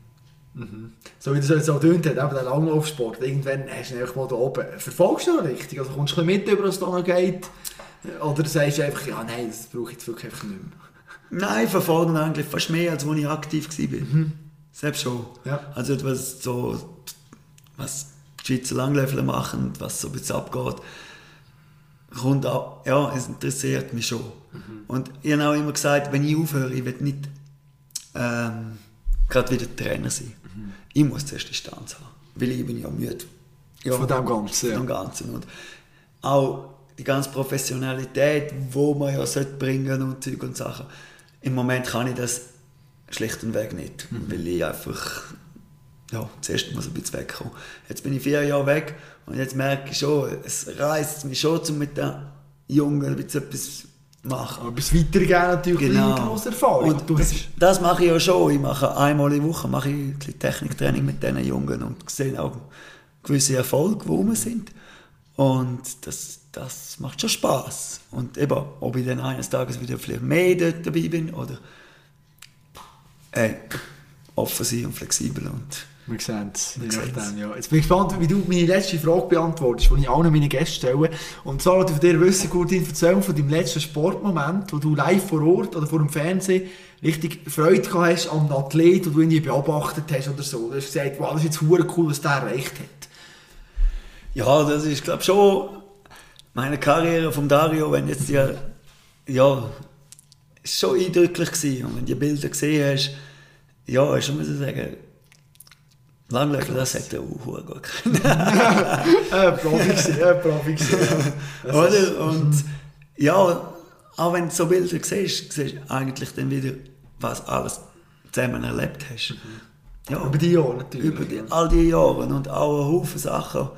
So wie das jetzt auch tönt hat, eben der Langlaufsport, irgendwann hast du einfach mal da oben. Verfolgst du noch richtig? Also kommst du mit, über was da noch geht? Oder sagst du einfach, ja nein, das brauche ich jetzt wirklich einfach nicht mehr? Nein, verfolgen eigentlich fast mehr, als als ich aktiv war. Selbst schon. Ja. Also was so, was die Schweizer Langläufer machen, was so ein bisschen abgeht. Kommt auch, ja, es interessiert mich schon. Und ich habe auch immer gesagt, wenn ich aufhöre, ich will nicht ähm, gerade wieder Trainer sein. Ich muss zuerst Distanz haben, weil ich bin ja müde. Ja, Von dem Ganzen. Von dem Ganzen. Und auch die ganze Professionalität, wo man ja sollte bringen und Zeug und Sachen. Im Moment kann ich das schlicht und weg nicht, weil ich einfach ja, zuerst muss ein bisschen wegkommen. Jetzt bin ich vier Jahre weg und jetzt merke ich schon, es reißt mich schon, um mit den Jungen ein bisschen etwas machen. Aber bis weitergehen natürlich Genau. eine Erfahrung. Und das, das mache ich ja schon. Ich mache einmal in der Woche mache ich ein bisschen Techniktraining mit diesen Jungen und sehe auch gewisse Erfolge, die rum sind. Und das, das macht schon Spaß. Und eben, ob ich dann eines Tages wieder vielleicht mehr dort dabei bin oder ey, offen sein und flexibel und wir sehen es, ja. Jetzt bin ich gespannt, wie du meine letzte Frage beantwortest, die ich allen meinen Gästen stelle. Und zwar, du von dir wissen, gut, erzählen von deinem letzten Sportmoment, wo du live vor Ort oder vor dem Fernsehen richtig Freude gehabt hast an einem Athlet, den du irgendwie beobachtet hast oder so. Du hast gesagt, wow, das ist jetzt hure cool, was der erreicht hat. Ja, das ist, glaube schon meine Karriere von Dario, wenn jetzt ja, ja, ist schon eindrücklich gewesen. Und wenn du die Bilder gesehen hast, ja, ich muss sagen, Langlöffel, das hätte er auch verdammt gut können. Äh, Profi gewesen, äh, Profi gewesen, ja. Oder? Und ja, auch wenn du so Bilder siehst, siehst du eigentlich dann wieder, was alles zusammen erlebt hast. Ja, Über die Jahre natürlich. über die, all die Jahre und auch ein Haufen Sachen.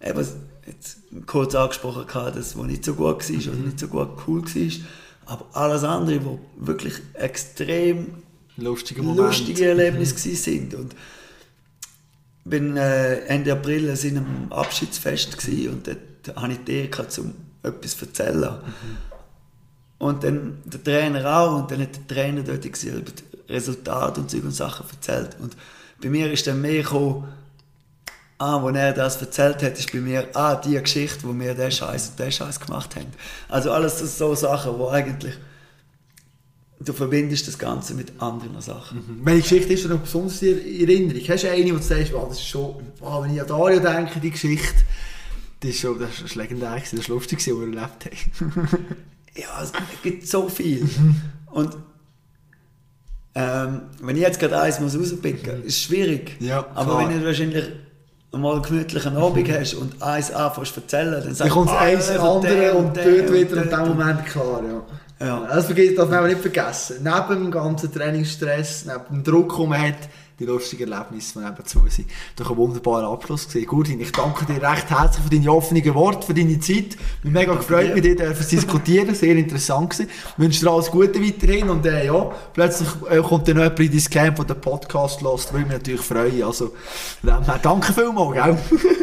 Eben, jetzt kurz angesprochen, das, was nicht so gut war oder nicht so gut cool war. Aber alles andere, was wirklich extrem Lustiger Moment. lustige Erlebnisse mhm. sind. Und bin äh, Ende April an einem Abschiedsfest und dort hatte ich die Idee, um etwas zu erzählen. Und dann der Trainer auch, und dann hat der Trainer dort über die Resultate und Zeug und Sachen erzählt. Und bei mir ist dann mehr gekommen, ah, als er das erzählt hat, ist bei mir, ah, die Geschichte, wo wir den Scheiß und den Scheiß gemacht haben. Also alles so Sachen, wo eigentlich, du verbindest das Ganze mit anderen Sachen. Welche Geschichte ist dir noch besonders in Erinnerung? Hast du eine, wo du sagst, wow, das ist schon, wow, wenn ich an Dario denke, die Geschichte, das ist schon, das ist legendär das ist lustig was wir erlebt haben. <laughs> Ja, es gibt so viel. Und ähm, wenn ich jetzt gerade eins muss rauspicken muss, ist schwierig. Ja, Aber wenn du wahrscheinlich mal einen gemütlichen Abend hast und eins anfängst zu erzählen, dann sagst kommt ah, eins ja, andere der und der dort wieder und in dort dem Moment klar, ja. Ja. Das vergisst, darf man nicht vergessen. Neben dem ganzen Trainingsstress, neben dem Druck, den man hat, die lustigen Erlebnisse, die nebenzu sind. Doch ein wunderbarer Abschluss gewesen. Gurdin, ich danke dir recht herzlich für deine offenen Worte, für deine Zeit. Mich mega gefreut, mit dir zu diskutieren. Sehr interessant gewesen. Ich wünsche dir alles Gute weiterhin und äh, ja, plötzlich äh, kommt dann jemand in dein Camp, der den Podcast lässt, würde mich natürlich freuen. Also, her, danke vielmals, gell?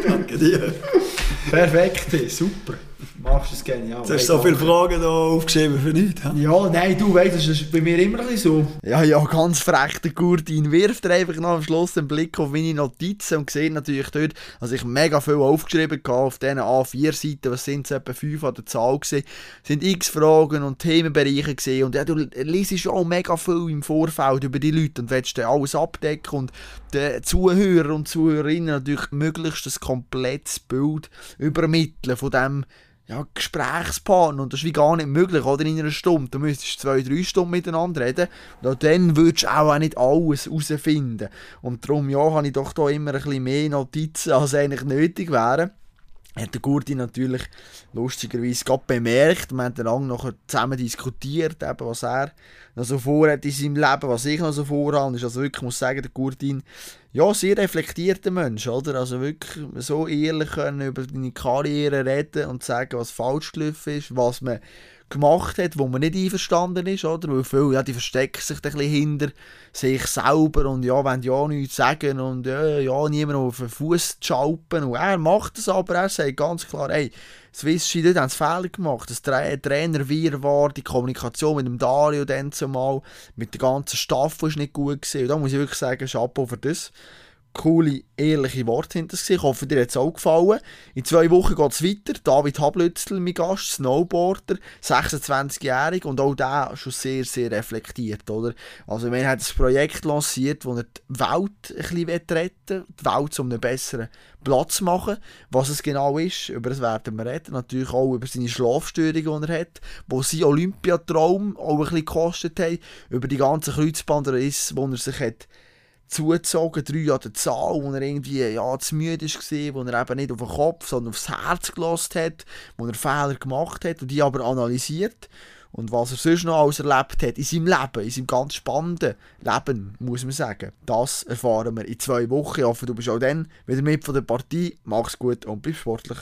Danke dir. <laughs> Perfekt, super. Machst es genial. Du hast so viele Fragen da aufgeschrieben für nichts. hä? Ja, nein, du weißt, das ist bei mir immer so. Ja, ja, ganz frech, der Gurdin wirft er einfach noch am Schluss einen Blick auf meine Notizen und sieht natürlich dort, dass ich mega viel aufgeschrieben hatte auf diesen A4-Seiten, was sind es, etwa 5 an der Zahl gewesen, sind x Fragen und Themenbereiche gesehen und ja, du liest schon mega viel im Vorfeld über die Leute und willst dann alles abdecken und den Zuhörer und Zuhörerinnen natürlich möglichst ein komplettes Bild übermitteln von dem ja, Gesprächspartner. Und das ist wie gar nicht möglich, oder? In einer Stunde. Du müsstest zwei, drei Stunden miteinander reden. Und auch dann würdest du auch nicht alles herausfinden. Und darum, ja, habe ich doch da immer ein bisschen mehr Notizen, als eigentlich nötig wären. Hat der Gurti natürlich lustigerweise gerade bemerkt. Wir haben dann lange noch zusammen diskutiert, eben, was er noch so vorhat in seinem Leben, was ich noch so vorhabe. Ich also wirklich muss sagen, der Gurtin, ja, sehr reflektierter Mensch, oder? Also wirklich so ehrlich können über deine Karriere reden und sagen, was falsch gelaufen ist, was man gemacht hat, wo man nicht einverstanden ist, oder? Weil viele, ja, die verstecken sich ein bisschen hinter sich selber und ja, wollen ja nichts sagen und ja, ja niemand auf den Fuß schalpen. Und er macht das aber, er sagt ganz klar, hey, Swiss Ski, dort haben sie Fehler gemacht. Das Tra Trainer wir war, die Kommunikation mit dem Dario dann zumal, mit der ganzen Staff war nicht gut gewesen. Und da muss ich wirklich sagen, Chapeau für das. Coole, ehrliche Worte hinter sich. Ich hoffe, dir hat es auch gefallen. In zwei Wochen geht es weiter. David Hablützel, mein Gast, Snowboarder, 26-jährig und auch der schon sehr, sehr reflektiert. Oder? Also, wir haben ein Projekt lanciert, das er die Welt ein bisschen retten will, die Welt zu einem besseren Platz machen. Was es genau ist, über das werden wir reden. Natürlich auch über seine Schlafstörungen, die er hat, wo sein Olympiatraum auch ein bisschen gekostet hat, über die ganzen Kreuzbandrisse, die er sich hat zugezogen, drei an der Zahl, wo er irgendwie ja, zu müde war, wo er eben nicht auf den Kopf, sondern aufs Herz gelost hat, wo er Fehler gemacht hat und die aber analysiert. Und was er sonst noch alles erlebt hat in seinem Leben, in seinem ganz spannenden Leben, muss man sagen, das erfahren wir in zwei Wochen. Ich hoffe, du bist auch dann wieder mit von der Partie. Mach's gut und bleib sportlich.